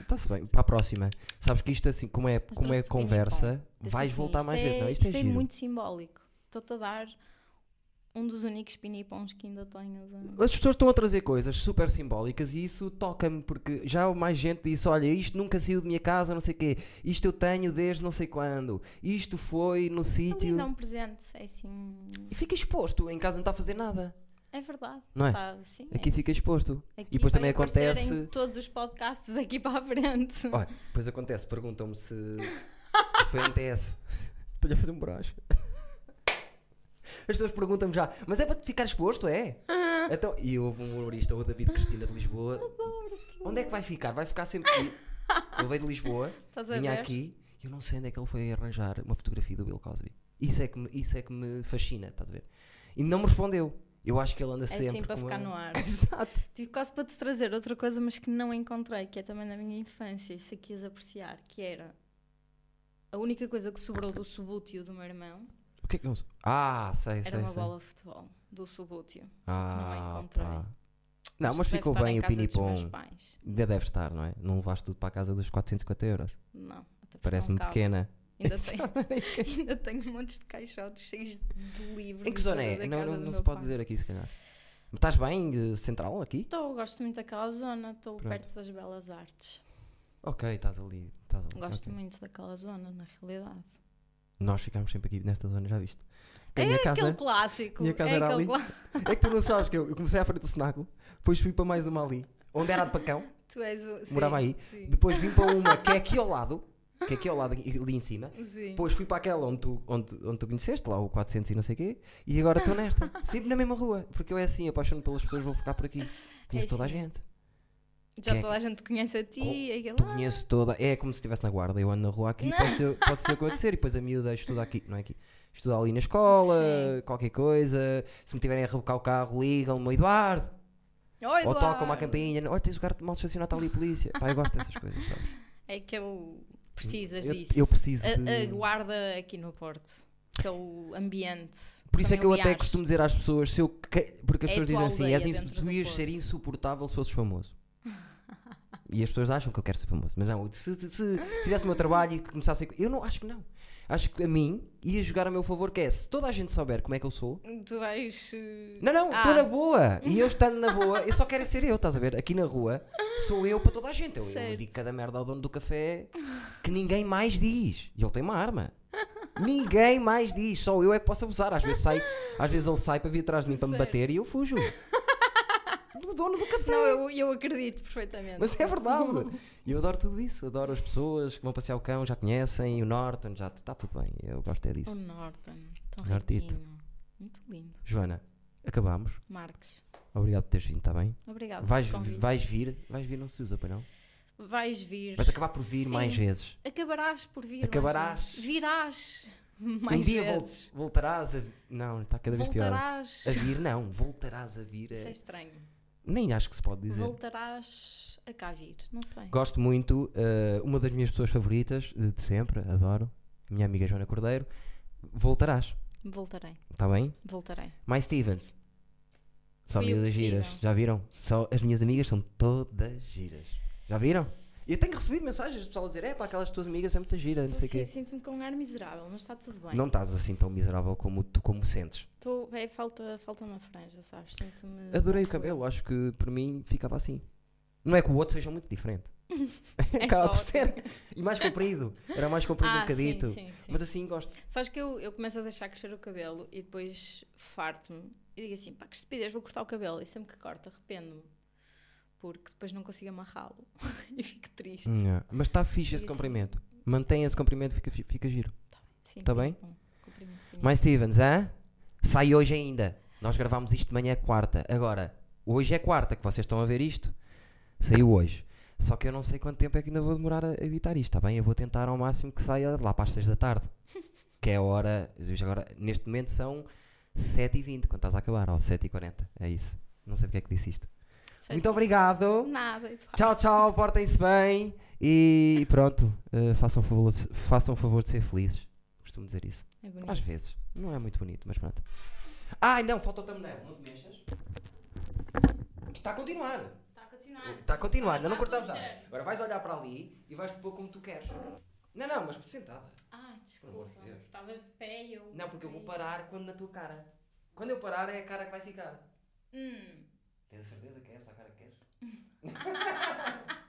está-se bem. Para a próxima. Sabes que isto assim, como é, Mas como é conversa, vais assim, voltar isto mais é, vezes. Não, isto, é giro. muito simbólico. Estou-te a dar um dos únicos pinipons que ainda tenho. de- As pessoas estão a trazer coisas super simbólicas e isso toca-me porque já mais gente disse: Olha, isto nunca saiu de minha casa, não sei o quê, isto eu tenho desde não sei quando, isto foi no sítio. dá um presente, é assim. E fica exposto, em casa não está a fazer nada, É verdade. não é? Tá, sim, é Aqui fica isso. exposto. Aqui e depois também acontece- Em todos os podcasts daqui para a frente. Olha, depois acontece, perguntam-me se isto foi [laughs] NTS. Estou-lhe a fazer um broche. As pessoas perguntam-me já, mas é para te ficar exposto, é? Então, e houve um humorista, o David Cristina de Lisboa. [laughs] Onde é que vai ficar? Vai ficar sempre aqui. [laughs] Ele veio de Lisboa, vinha ver? aqui, e eu não sei onde é que ele foi arranjar uma fotografia do Bill Cosby. Isso é que me, isso é que me fascina, estás a ver? E não me respondeu. Eu acho que ele anda É sempre. assim para ficar uma- no ar. [laughs] Exato. Tive quase para te trazer outra coisa, mas que não encontrei, que é também da minha infância, e se quis apreciar, que era a única coisa que sobrou do subútil do meu irmão O que é que eu. Ah, sei, era sei, uma sei. bola de futebol do subútil. Só que Ah, não a encontrei. pá. Não, mas deve ficou estar bem em o casa dos pinipom. meus pais. Ainda deve estar, não é? Não levaste tudo para a casa dos 450 euros. Não, até porque Parece-me cabe. pequena. Ainda [laughs] tenho, ainda tenho montes de caixotes cheios de livros. em que zona é? Não, não, não se pode dizer aqui, se calhar. Mas Estás bem? eh, Central aqui? Estou, gosto muito daquela zona, estou Pronto. perto das belas artes. Ok, estás ali. Estás ali. Gosto ok. muito daquela zona, na realidade. Nós ficámos sempre aqui nesta zona, já viste? É minha aquele casa, clássico. minha casa é era aquele ali. clá- é que tu não sabes que eu, eu comecei à frente do cenáculo, depois fui para mais uma ali, onde era de Pacão, [laughs] Tu és o. sim, Morava aí. Sim. depois vim para uma que é aqui ao lado, que é aqui ao lado, ali em cima, sim. depois fui para aquela onde tu, onde, onde tu conheceste, lá o 400 e não sei o quê, e agora estou nesta, [laughs] sempre na mesma rua, porque eu é assim, apaixono pelas pessoas, vou ficar por aqui. Conheço toda a assim. gente. Já é toda a gente conhece a ti e aquele. Conheço toda, é como se estivesse na guarda, eu ando na rua aqui, pode ser, pode ser acontecer, e depois a miúda estuda aqui, não é aqui, estuda ali na escola, Sim. qualquer coisa, se me tiverem a rebocar o carro, ligam-me, Eduardo, Oi, ou Eduardo. tocam uma campainha, olha, tens o carro mal estacionado, está ali a polícia. Pá, eu gosto dessas coisas, sabes? É aquele. Precisas eu, disso. eu preciso A, de... a guarda aqui no Porto. Aquele ambiente. Por isso é que eu até costumo dizer às pessoas, se eu que- porque as É pessoas dizem assim, és tu ias ser Porto." insuportável se fosses famoso. E as pessoas acham que eu quero ser famoso. Mas não, se, se- se fizesse o meu trabalho e começasse a... Eu não, acho que não. Acho que a mim ia jogar a meu favor, que é, se toda a gente souber como é que eu sou... Tu vais. eh, Não, não, estou Ah. na boa. E eu estando na boa, eu só quero é ser eu, estás a ver? Aqui na rua, sou eu para toda a gente. Eu, eu Certo. digo cada merda ao dono do café que ninguém mais diz. E ele tem uma arma. Ninguém mais diz, só eu é que posso abusar. Às vezes, sai, às vezes ele sai para vir atrás de mim para me Certo. bater e eu fujo. Do dono do café. Não, eu, eu acredito perfeitamente. Mas é verdade. E eu adoro tudo isso. Adoro as pessoas que vão passear o cão, já conhecem, o Norton, já está tudo bem. Eu gosto é O disso. Norton. Tão Nortito. riquinho. Muito lindo. Joana, acabamos. Marques. Obrigado por teres vindo, está bem? Obrigada. Vais, vais vir, vais vir, não se usa para não. Vais vir. Vais acabar por vir Sim. mais vezes. Acabarás por vir. mais Acabarás. vezes. Virás. Mais um dia vol- vezes. voltarás a. Não, está cada vez pior. Voltarás. A vir, não. Voltarás a vir. Isso é É... estranho. Nem acho que se pode dizer. Voltarás a cá vir. Não sei. Gosto muito, eh, uma das minhas pessoas favoritas de, de sempre, adoro, minha amiga Joana Cordeiro. Voltarás, Voltarei. está bem? Voltarei. Mais Stevens. Só possível. giras. Já viram? Só as minhas amigas são todas giras. Já viram? Eu tenho recebido mensagens de pessoal a dizer: é pá, aquelas tuas amigas são muito giras, não sei o quê. Sinto-me com um ar miserável, mas está tudo bem. Não estás assim tão miserável como tu como sentes. Tô, é, falta, falta uma franja, sabes? Sinto-me. Adorei o cabelo, acho que por mim ficava assim. Não é que o outro seja muito diferente. [laughs] É Acaba por assim. ser. E mais comprido. Era mais comprido um Ah, bocadito. sim, sim, sim. Mas assim gosto. Sabes que eu, eu começo a deixar crescer o cabelo e depois farto-me e digo assim: pá, que estupidez, vou cortar o cabelo. E sempre que corto, arrependo-me. Porque depois não consigo amarrá-lo [laughs] e fico triste. Yeah. Mas está fixe esse Diga assim. comprimento. Mantém esse comprimento, fica, fi- fica giro. Sim, Tá bem? bom. Comprimento bonito. Mais Stevens, hã? Sai hoje ainda. Nós gravámos isto de manhã é quarta. Agora, hoje é quarta que vocês estão a ver isto. Saiu hoje. Só que eu não sei quanto tempo é que ainda vou demorar a editar isto, está bem? Eu vou tentar ao máximo que saia lá para as 6 da tarde. [laughs] que é a hora. Agora, neste momento são 7h20 quando estás a acabar, ó, 7h40. É isso. Não sei porque é que disse isto. Muito obrigado. Nada. Eduardo. Tchau, tchau, portem-se bem e pronto, eh, façam, favor de, façam favor de ser felizes. Costumo dizer isso. É bonito. Às vezes. Não é muito bonito, mas pronto. Ai não, falta o thumbnail. Não te mexas. Está a continuar. Está a continuar. Está a continuar. Ainda não a cortamos nada. Agora vais olhar para ali e vais-te pôr como tu queres. Não, não, mas sentada. Ah, desculpa. Estavas de pé e eu. Não, porque eu vou parar quando na tua cara. Quando eu parar é a cara que vai ficar. Hum. Tens certeza que é essa a cara que queres? [laughs]